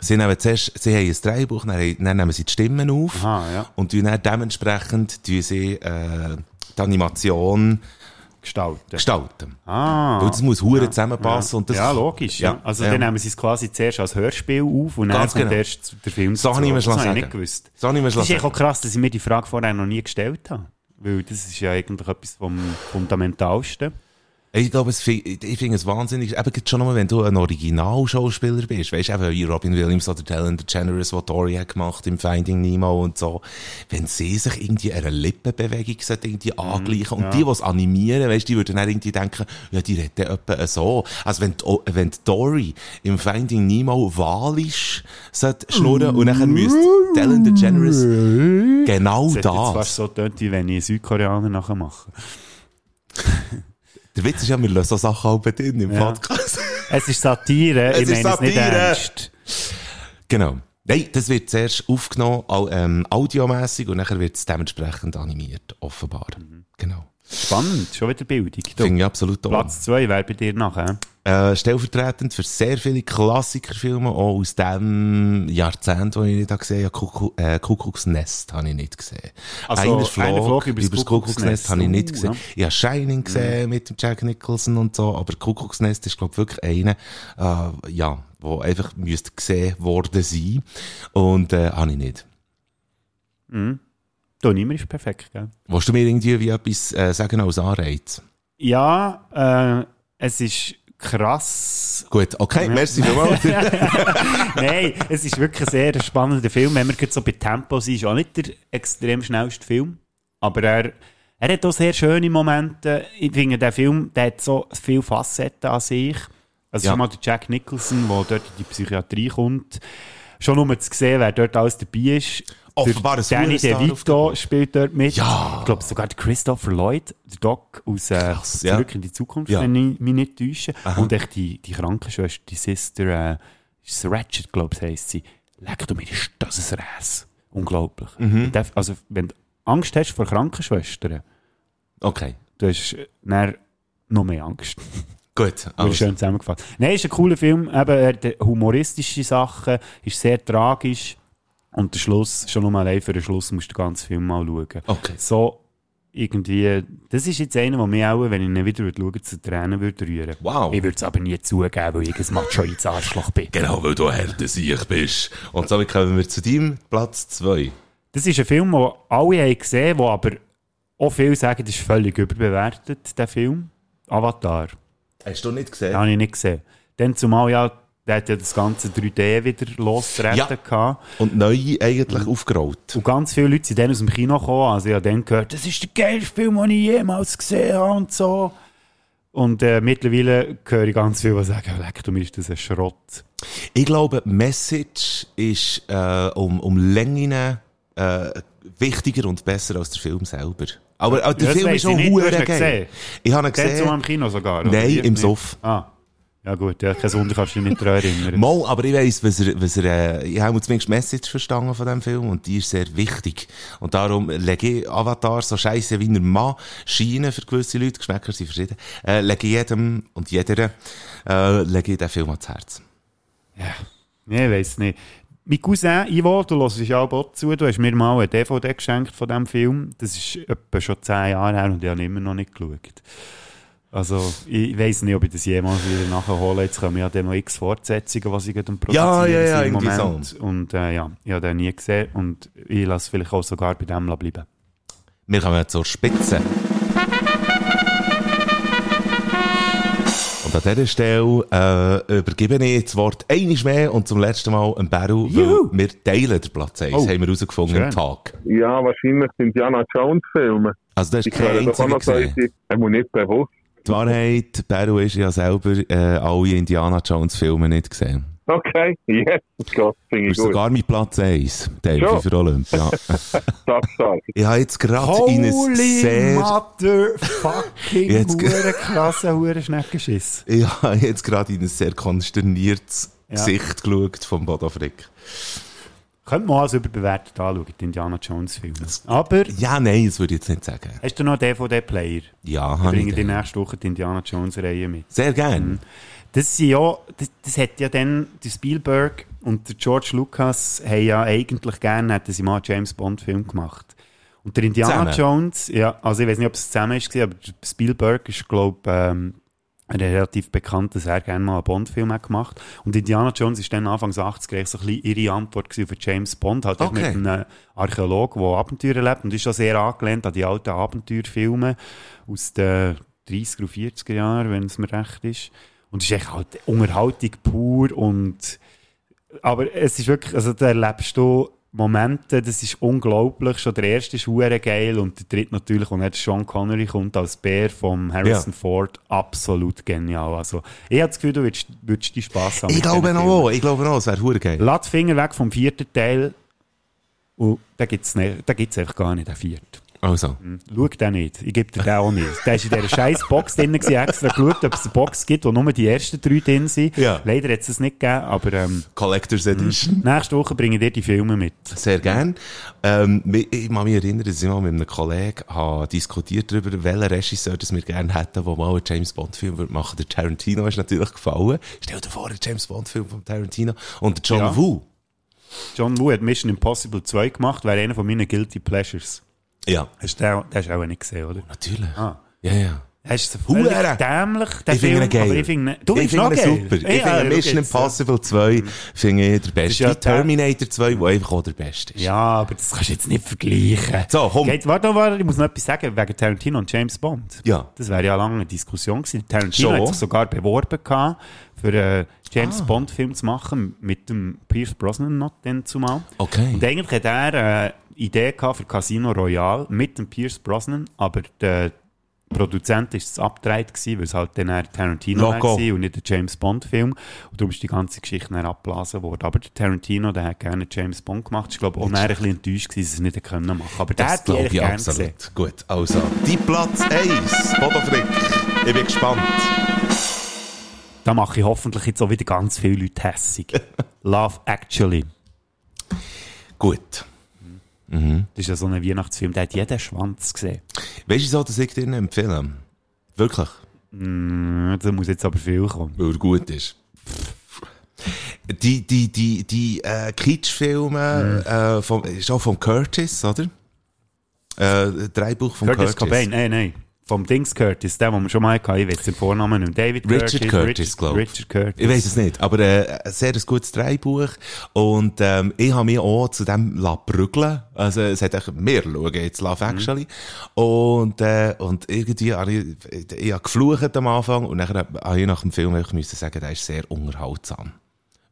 Sie nehmen zuerst, sie haben ein Dreibuch, dann, dann nehmen sie die Stimmen auf. Aha, ja. Und dann dementsprechend tun sie, äh, die Animation Gestalten. gestalten. Ah. Weil das muss hure zusammenpassen. Ja, Und das, ja logisch. Ja. Ja, Also ja. dann nehmen sie es quasi zuerst als Hörspiel auf und dann Ganz kommt genau. erst der Film So dazu. habe ich mir Das schon habe ich nicht gewusst. So habe ich mir Das schon ist echt auch krass, dass ich mir die Frage vorher noch nie gestellt habe. Weil das ist ja eigentlich etwas vom Fundamentalsten. Ich glaube, es, ich finde es wahnsinnig, eben schon nur, wenn du ein Originalschauspieler bist, weißt du, eben wie Robin Williams oder Ellen DeGeneres, was Dory hat gemacht im Finding Nemo und so, wenn sie sich irgendwie einer Lippenbewegung sollte irgendwie angleichen und ja. die, die es animieren, weißt du, die würden dann irgendwie denken, ja, die redet etwa so. Also wenn, wenn Dory im Finding Nemo walisch sollte schnurren und dann müsste Ellen DeGeneres genau Das fast das. so tönt, wie wenn ich Südkoreaner nachher mache. Der Witz ist ja, wir lassen so Sachen auch drin im Ja. Podcast. Es ist Satire, Es ich meine es nicht ernst. Genau. Nein, das wird zuerst aufgenommen, au- ähm, audiomässig und nachher wird es dementsprechend animiert, offenbar. Genau. Spannend, schon wieder Bildung. Du, Finde ich absolut toll. Platz 2 wäre bei dir nachher. Äh, stellvertretend für sehr viele Klassikerfilme, auch aus dem Jahrzehnt, das ich nicht gesehen habe, Kuckuck, äh, Kuckucksnest habe ich nicht gesehen. Also, Einer flog, einer flog übers übers Kuckucksnest. Habe ich nicht Uh, gesehen. ja. Ich habe Shining gesehen mit dem Jack Nicholson und so, aber Kuckucksnest ist, glaube ich, wirklich einer, äh, ja, wo einfach müsste gesehen worden sein. Und, äh, habe ich nicht. Mhm. Don Nimmer ist perfekt, gell? Willst du mir irgendwie wie etwas äh, sagen als Anreiz? Ja, äh, es ist krass. Gut, okay, merci vielmals. Nein, es ist wirklich ein sehr spannender Film. Wenn wir gerade so bei Tempo sind, ist auch nicht der extrem schnellste Film. Aber er, er hat auch sehr schöne Momente. Ich finde, der Film der hat so viele Facetten an sich. Also Ja. schon mal der Jack Nicholson, der dort in die Psychiatrie kommt. Schon um zu sehen, wer dort alles dabei ist. Offenbar ein Danny DeVito spielt dort mit. Ja. Ich glaube sogar Christopher Lloyd, der Doc aus äh, ja. Zurück in die Zukunft, Ja. wenn ich mich nicht täusche. Aha. Und echt die, die Krankenschwester, die Sister, äh, ist Ratchet, glaube ich, heisst sie. Leck du mir, ist das ein Räs. Unglaublich. Mhm. Also, wenn du Angst hast vor Krankenschwestern, Okay. du hast äh, dann noch mehr Angst. Gut. Also. Schön zusammengefasst. Nein, ist ein cooler Film. Eben, er hat humoristische Sachen, ist sehr tragisch. Und der Schluss, schon nur allein für den Schluss musst du den ganzen Film mal schauen. Okay. So, irgendwie, das ist jetzt einer, der mich auch, wenn ich ihn wieder schaue, zu Tränen würde rühren. Wow. Ich würde es aber nie zugeben, weil ich ein Macho ins Arschloch bin. Genau, weil du härter sicher bist. Und somit kommen wir zu deinem Platz 2. Das ist ein Film, den alle haben gesehen, wo aber auch viele sagen, das ist völlig überbewertet, der Film. Avatar. Hast du nicht gesehen? Den habe ich nicht gesehen. Dann zumal ja, der hat ja das ganze 3D wieder losgetreten Ja. gehabt. Und neu eigentlich aufgerollt. Und ganz viele Leute sind dann aus dem Kino gekommen. Also ich habe dann gehört, das ist der geilste Film, den ich jemals gesehen habe und so. Und äh, mittlerweile höre ich ganz viele, die sagen, leck, du bist das ein Schrott. Ich glaube, die Message ist äh, um, um Längen äh, wichtiger und besser als der Film selber. Aber äh, der Ja, Film ist auch ich. Du hast hure ihn geil. gesehen? Ich habe ihn gesehen. mal im Kino sogar? Nein, im Nicht? Soff. Ah, ja gut, ja, kein Wunder, kannst du dich nicht daran erinnern. Mal, aber ich weiss, was er, was er, äh, ich habe zumindest die Message verstanden von diesem Film und die ist sehr wichtig. Und darum lege ich Avatar so scheiße wie er Mann scheinen für gewisse Leute, Geschmäcker sind verschieden, äh, lege jedem und jeder, äh, lege ich den Film ans Herz. Nee, ich weiss nicht. Mein Cousin Ivo, du hörst ja auch zu, du hast mir mal eine DVD geschenkt von diesem Film. Das ist etwa schon zehn Jahre her und ich habe ihn immer noch nicht geschaut. Also, ich weiss nicht, ob ich das jemals wieder nachhole. Jetzt kommen ja dann noch x Fortsetzungen, was ich gerade am Produzieren Ja, ja, ja, im Moment. Und äh, ja, ich habe den nie gesehen und ich lasse vielleicht auch sogar bei dem bleiben. Wir kommen zur Spitze. Und an dieser Stelle äh, übergebe ich das Wort einmal mehr und zum letzten Mal an Beru, weil wir teilen den Platz 1, Oh, haben wir herausgefunden am Tag. Ja, wahrscheinlich sind Indiana Jones Filme. Also das ist Die kein einziger so in die- Er muss nicht bewusst. Die Wahrheit, Beru ist ja selber äh, alle Indiana Jones Filme nicht gesehen. Okay, yes, Gott, finde Das ich ist gut. sogar mein Platz 1, der Schon? für Olympia. Ich habe jetzt gerade in ein Holy sehr... motherfucking hure klasse hure. Ich habe jetzt gerade in ein sehr konsterniertes Ja. Gesicht geschaut vom Bodo Frick. Könnte man als überbewertet anschauen, die Indiana Jones Filme. Aber... Ja, nein, das würde ich jetzt nicht sagen. Hast du noch einen DVD-Player? Ja, habe bringe ich die den. nächste Woche die Indiana Jones-Reihe mit. Sehr gern. Mhm. Das, sind ja, das, das hat ja dann der Spielberg und der George Lucas haben ja eigentlich gerne hätten sie mal einen James Bond-Film gemacht. Und der Indiana Zusammen? Jones, ja, also ich weiß nicht, ob es zusammen ist, aber Spielberg ist, glaube ich, ähm, relativ bekannt, dass er gerne mal einen Bond-Film hat gemacht. Und Indiana Jones ist dann Anfang 80 er so ein bisschen ihre Antwort für James Bond, halt Okay. mit einem Archäologen, der Abenteuer erlebt und ist schon sehr angelehnt an die alten Abenteuerfilme aus den 30er und 40er Jahren, wenn es mir recht ist. Und es ist echt halt Unterhaltung pur und aber es ist wirklich, also da erlebst du Momente, das ist unglaublich. Schon der erste ist hure geil und der dritte natürlich, und jetzt Sean Connery kommt als Bär vom Harrison Ja. Ford, absolut genial. Also ich habe das Gefühl, du würdest, würdest die Spass haben. Ich glaube noch, ich glaube noch, es wäre hure geil. Lass die Finger weg vom vierten Teil und da gibt es einfach gar nicht, den vierten. Also. Schau den nicht. Ich gebe dir den auch nicht. Der ist in dieser scheiß Box drin, gewesen, extra geschaut, ob es eine Box gibt, wo nur die ersten drei drin sind. Ja. Leider hat es es nicht gegeben, aber ähm, Collector's Edition. nächste Woche bringe ich dir die Filme mit. Sehr gern. Ähm, ich kann mich erinnern, dass ich mal mit einem Kollegen habe diskutiert darüber, welchen Regisseur das wir gerne hätten, der mal einen James Bond-Film würde machen. Der Tarantino ist natürlich gefallen. Stell dir vor, ein James Bond-Film von Tarantino. Und der John Ja. Woo. John Woo hat Mission Impossible 2 gemacht, wäre einer von meinen Guilty Pleasures. Ja. Hast du den, den hast du auch nicht gesehen, oder? Natürlich. Ah. Ja, ja. Hast du Hure. völlig dämlich, den ich Film, ihn geil. aber ich finde du ich findest finde ihn super. Ich Ja, finde Mission. Impossible 2 finde ich der beste. ja Terminator 2, der einfach auch der beste ist. Ja, aber das kannst du jetzt nicht vergleichen. So, komm. Geht, warte, warte, ich muss noch etwas sagen wegen Tarantino und James Bond. Ja. Das wäre ja lange eine Diskussion gewesen. Tarantino Schon? hat sich sogar beworben gehabt, für einen James Ah. Bond Film zu machen mit dem Pierce Brosnan noch dann zumal. Okay. Und eigentlich hat er eine Idee gehabt für Casino Royale mit dem Pierce Brosnan, aber der Produzent ist es abgedreht gewesen, weil es halt dann Tarantino war und nicht der James Bond-Film. Und darum ist die ganze Geschichte dann abgeblasen worden. Aber der Tarantino, der hat gerne James Bond gemacht. Ich glaube, auch dann ein bisschen enttäuscht gewesen, dass er es nicht können machen Aber der Das glaube ich absolut. gesehen. Gut, also, die Platz 1, Bodo Frick. Ich bin gespannt. Da mache ich hoffentlich jetzt auch wieder ganz viele Leute hässig. Love Actually. Gut. Mhm. Das ist ja so ein Weihnachtsfilm, der hat jeden Schwanz gesehen. Weißt du so, dass ich dir ihn empfehle? Wirklich? Mm, da muss jetzt aber viel kommen. Weil er gut ist. Die, die, die, die äh, Kitschfilme äh, vom, ist auch von Curtis, oder? Äh, Drehbuch von Curtis Curtis. Cobain, nein, nein. Vom Dings Curtis, der, den wir schon mal hatten. Ich weiß den Vornamen nicht. David Richard Curtis. Curtis, glaube ich. Richard Curtis. Ich weiß es nicht, aber äh, ein sehr gutes Drehbuch. Und ähm, ich habe mich auch zu dem prügeln. Also es hat echt mehr schauen jetzt Love Actually. Und, äh, und irgendwie habe ich, ich habe geflucht am Anfang und nachher habe ich nach dem Film einfach müssen sagen, der ist sehr unterhaltsam.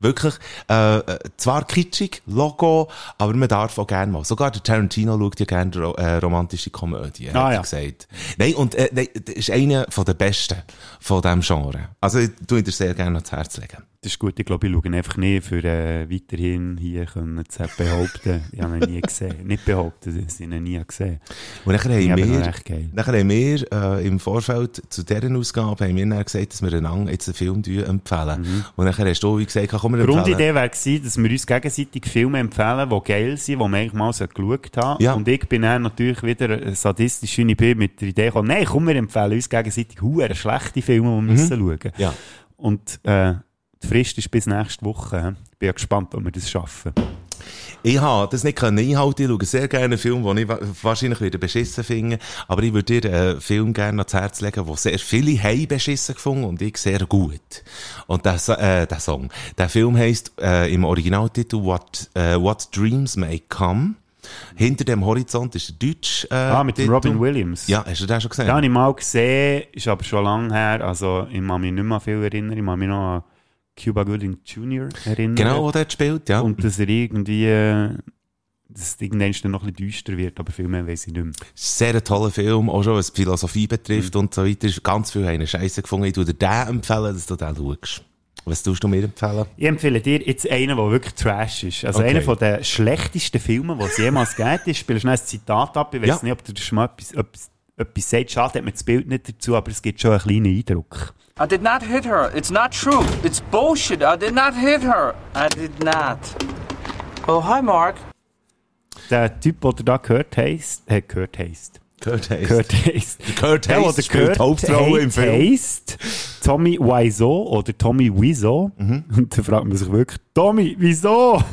Wirklich, äh, äh, zwar kitschig, Logo, aber man darf auch gerne mal. Sogar der Tarantino schaut ja gerne ro äh, romantische Komödien, Ah, hat ja. gesagt. Nein, und äh, nein, das ist einer der besten von diesem Genre. Also ich tue dir sehr gerne ans Herz legen. Das ist gut, ich glaube, ich schaue einfach nicht, für äh, weiterhin hier können zu behaupten. Ich habe ihn nie gesehen. Nicht behaupten, ich ihn nie gesehen Und nachher haben habe wir, nachher haben wir äh, im Vorfeld zu deren Ausgabe haben wir dann gesagt, dass wir einander jetzt einen Film empfehlen. Und nachher hast du wie gesagt, komm, wir Die empfehlen. Grundidee wäre gewesen, dass wir uns gegenseitig Filme empfehlen, die geil sind, die wir eigentlich mal so geschaut haben. Ja. Und ich bin dann natürlich wieder sadistisch, wie ich bin, mit der Idee gekommen, nein, komm, wir empfehlen uns gegenseitig hure schlechte Filme, die wir müssen schauen. Mhm. Ja. Und äh, die Frist ist bis nächste Woche. hä? Bin ja gespannt, ob wir das schaffen. Ich habe das nicht können einhalten. Ich schaue sehr gerne einen Film, den ich wa- wahrscheinlich wieder beschissen finde. Aber ich würde dir einen Film gerne ans Herz legen, wo sehr viele haben beschissen gefunden und ich sehr gut. Und der, So- äh, der Song. Der Film heisst äh, im Originaltitel What, äh, What Dreams May Come. Hinter dem Horizont ist der Deutsch. Äh, ah, mit dem Titel. Robin Williams. Ja, hast du den schon gesehen? Den habe ich mal gesehen, ist aber schon lange her. Also, ich kann mich nicht mehr viel erinnern. Ich kann mich noch an Cuba Gooding Jr. erinnern. Genau, wo der spielt, ja. Und dass er irgendwie, dass irgendwann dann noch ein bisschen düster wird, aber viel mehr weiß ich nicht mehr. Sehr ein toller Film, auch schon was Philosophie betrifft und so weiter. Ganz viel haben Scheiße gefunden. Ich würde dir den empfehlen, dass du den schaust. Was tust du mir empfehlen? Ich empfehle dir jetzt einen, der wirklich Trash ist. Also Okay. einer von den schlechtesten Filmen, die es jemals gegeben ist. Spiel schnell ein Zitat ab. Ich weiß Ja. nicht, ob du schon mal etwas, etwas, etwas sagt. Schade hat mir das Bild nicht dazu, aber es gibt schon einen kleinen Eindruck. I did not hit her. It's not true. It's bullshit. I did not hit her. I did not. Oh, hi, Mark. Der Typ, den du da gehört hast, äh, gehört hast. Kurt Hayes. Kurt Hayes. Kurt Der, Hayes der spielt Kurt Hauptrolle im Film. heisst Tommy Wiseau oder Tommy Wiseau. Mhm. Und da fragt man sich wirklich, Tommy, wieso?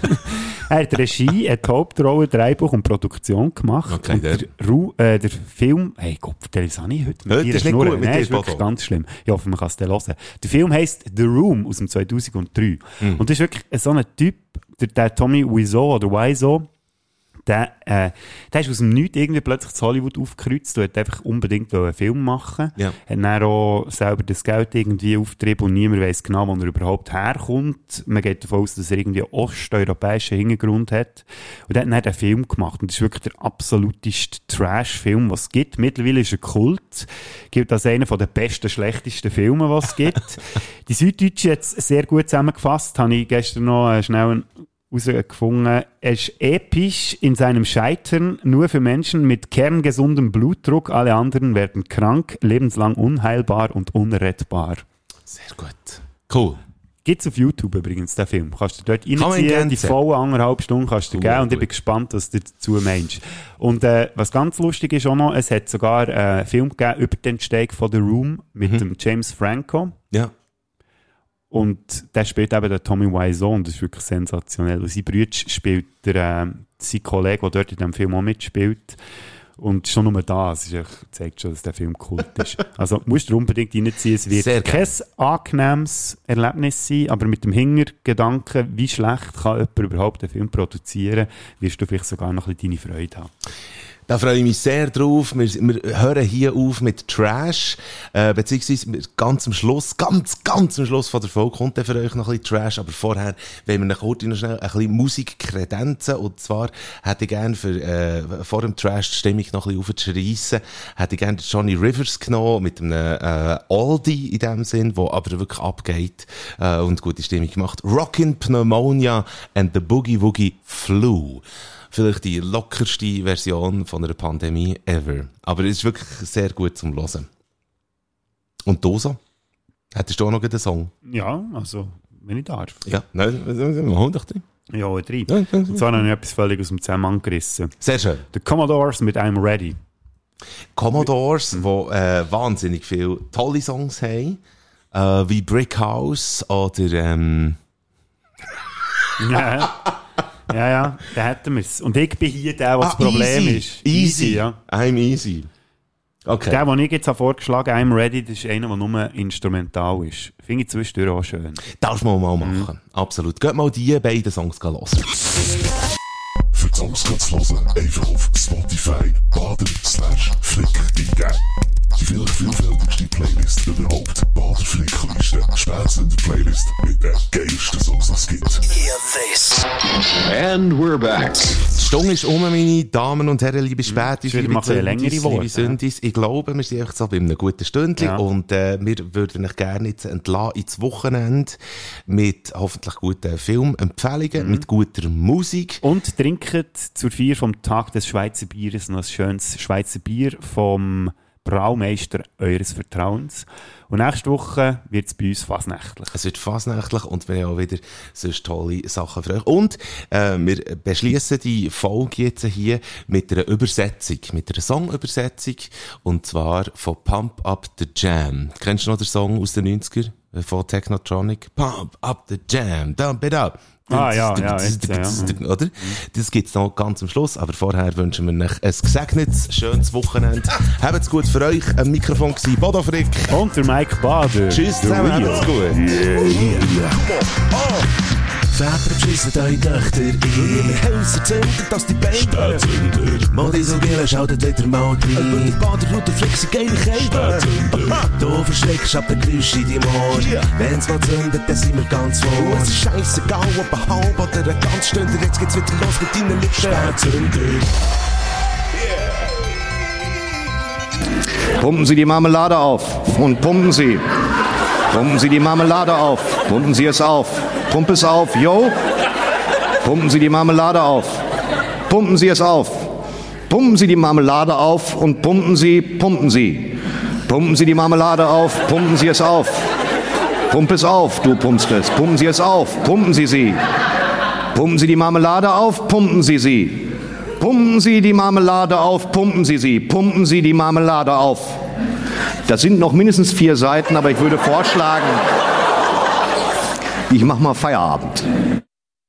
er hat Regie, hat die Hauptrolle, Drehbuch und Produktion gemacht. Okay, und der- der, äh, der Film, hey Gott, habe ich heute mit Heute dir ist nicht gut Nein, ist wirklich Bodo. ganz schlimm. Ich hoffe, man kann es dann hören. Der Film heisst The Room aus dem 2003. Mhm. Und das ist wirklich so ein Typ, der, der Tommy Wiseau oder Wiseau, der, äh, der ist aus dem Nichts irgendwie plötzlich zu Hollywood aufgekreuzt und hat einfach unbedingt einen Film machen. Ja. Hat dann auch selber das Geld irgendwie aufgetrieben und niemand weiß genau, wo er überhaupt herkommt. Man geht davon aus, dass er irgendwie einen osteuropäischen Hintergrund hat. Und er hat dann den Film gemacht. Und das ist wirklich der absoluteste Trash-Film, was es gibt. Mittlerweile ist er Kult. Gilt als einer der besten, schlechtesten Filme, was es gibt. Die Süddeutsche hat es sehr gut zusammengefasst. Habe ich gestern noch äh, schnell herausgefunden. Er ist episch in seinem Scheitern, nur für Menschen mit kerngesundem Blutdruck. Alle anderen werden krank, lebenslang unheilbar und unrettbar. Sehr gut. Cool. Gibt's auf YouTube übrigens, den Film. Kannst du dort reinziehen, die volle anderthalb Stunden kannst du Cool, geben und ich bin gespannt, was du dazu meinst. Und äh, was ganz lustig ist auch noch, es hat sogar äh, einen Film gegeben über den Entstehung von The Room mit Mhm. dem James Franco. Ja. Und der spielt eben den Tommy Wiseau und das ist wirklich sensationell. Und sein Bruder spielt der, äh, sein Kollege, der dort in dem Film auch mitspielt. Und schon nur das echt, zeigt schon, dass der Film kult ist. also musst du unbedingt reinziehen. Es wird Sehr kein angenehmes Erlebnis sein, aber mit dem Hintergedanken, wie schlecht kann jemand überhaupt einen Film produzieren, wirst du vielleicht sogar noch ein bisschen deine Freude haben. Da freue ich mich sehr drauf. Wir, wir hören hier auf mit Trash, äh, beziehungsweise ganz am Schluss, ganz, ganz am Schluss von der Folge kommt dann für euch noch ein bisschen Trash, aber vorher wollen wir noch kurz noch schnell ein bisschen Musik kredenzen und zwar hätte ich gerne für, äh, vor dem Trash die Stimmung noch ein bisschen aufzureissen, hätte ich gerne Johnny Rivers genommen mit einem äh, Oldie in dem Sinn, wo aber wirklich abgeht äh, und gute Stimmung gemacht. Rockin' Pneumonia and the Boogie Woogie Flu vielleicht die lockerste Version von einer Pandemie ever. Aber es ist wirklich sehr gut zum Hören. Und du so? Hättest du auch noch einen Song? Ja, also, wenn ich darf. Ja, nein, hol doch drin. Ja, drei. Und zwar habe ich etwas völlig aus dem Zusammenhang gerissen. Sehr schön. The Commodores mit I'm Ready. Commodores, die äh, wahnsinnig viele tolle Songs haben, äh, wie Brick House oder... Ähm ja. Ja, ja, da hätten wir es. Und ich bin hier der, was Ah, das Problem easy. ist. Easy. ja. I'm easy. Okay. Der, den ich jetzt habe vorgeschlagen habe, I'm Ready, das ist einer, der nur instrumental ist. Finde ich zwischendurch auch schön. Darf man mal machen. Absolut. Geht mal die beiden Songs hören. Für die Songs zu hören, einfach auf Spotify baden slash flick eingeben. Die vielfältigste Playlist überhaupt. Bader Flickliste. Spätzünder Playlist mit den geilsten Songs, es gibt. Hear this. And we're back. Die Stunde ist um, meine Damen und Herren, liebe Spätis, Hm. Ist wieder liebe Worte, liebe Sündis. Ich glaube, wir sind einfach so bei einem guten Stündchen Ja. und äh, wir würden euch gerne jetzt entlassen ins Wochenende mit hoffentlich guten Filmempfehlungen, Mhm. mit guter Musik. Und trinket zur Feier vom Tag des Schweizer Bieres noch ein schönes Schweizer Bier vom Braumeister eures Vertrauens. Und nächste Woche wird es bei uns fasnächtlich. Es wird fasnächtlich und wir haben auch wieder sonst tolle Sachen für euch. Und äh, wir beschließen die Folge jetzt hier mit einer Übersetzung, mit einer Songübersetzung und zwar von Pump Up the Jam. Kennst du noch den Song aus den 90er äh, von Technotronic? Pump Up the Jam, dump it up. Ah, ja, ja, jetzt, ja, ja. Oder? Das gibt's noch ganz am Schluss, aber vorher wünschen wir euch ein gesegnetes, schönes Wochenende. Habt's gut für euch. Am Mikrofon war Bodo Frick. Und der Mike Bader. Tschüss zusammen, habt's gut. Väter beschissen eure Töchter in ihre Häuser zünden, dass die Beine Spätzünder. Modi so Gielen schaltet wieder mal rein die Baderroute fliegt sie geile Kälte. Spätzünder. Du verschreckst ab den Geräusch in deinem Ohr Wenn's mal zündet, dann sind wir ganz vor. Es ist scheissegal, ob ein halb oder ein ganz Stunde Jetzt geht's wieder los mit deinen Lippen. Spätzünder. Pumpen Sie die Marmelade auf und pumpen Sie. Pumpen Sie die Marmelade auf. Pumpen Sie es auf. Pump es auf, yo. Pumpen Sie die Marmelade auf. Pumpen Sie es auf. Pumpen Sie die Marmelade auf und pumpen Sie, pumpen Sie. Pumpen Sie die Marmelade auf, pumpen Sie es auf. Pump es auf, du pumpst es. Pumpen Sie es auf. Pumpen Sie sie. Pumpen Sie die Marmelade auf, pumpen Sie sie. Pumpen Sie die Marmelade auf, pumpen Sie sie. Pumpen Sie die Marmelade auf. Das sind noch mindestens vier Seiten, aber ich würde vorschlagen, ich mache mal Feierabend.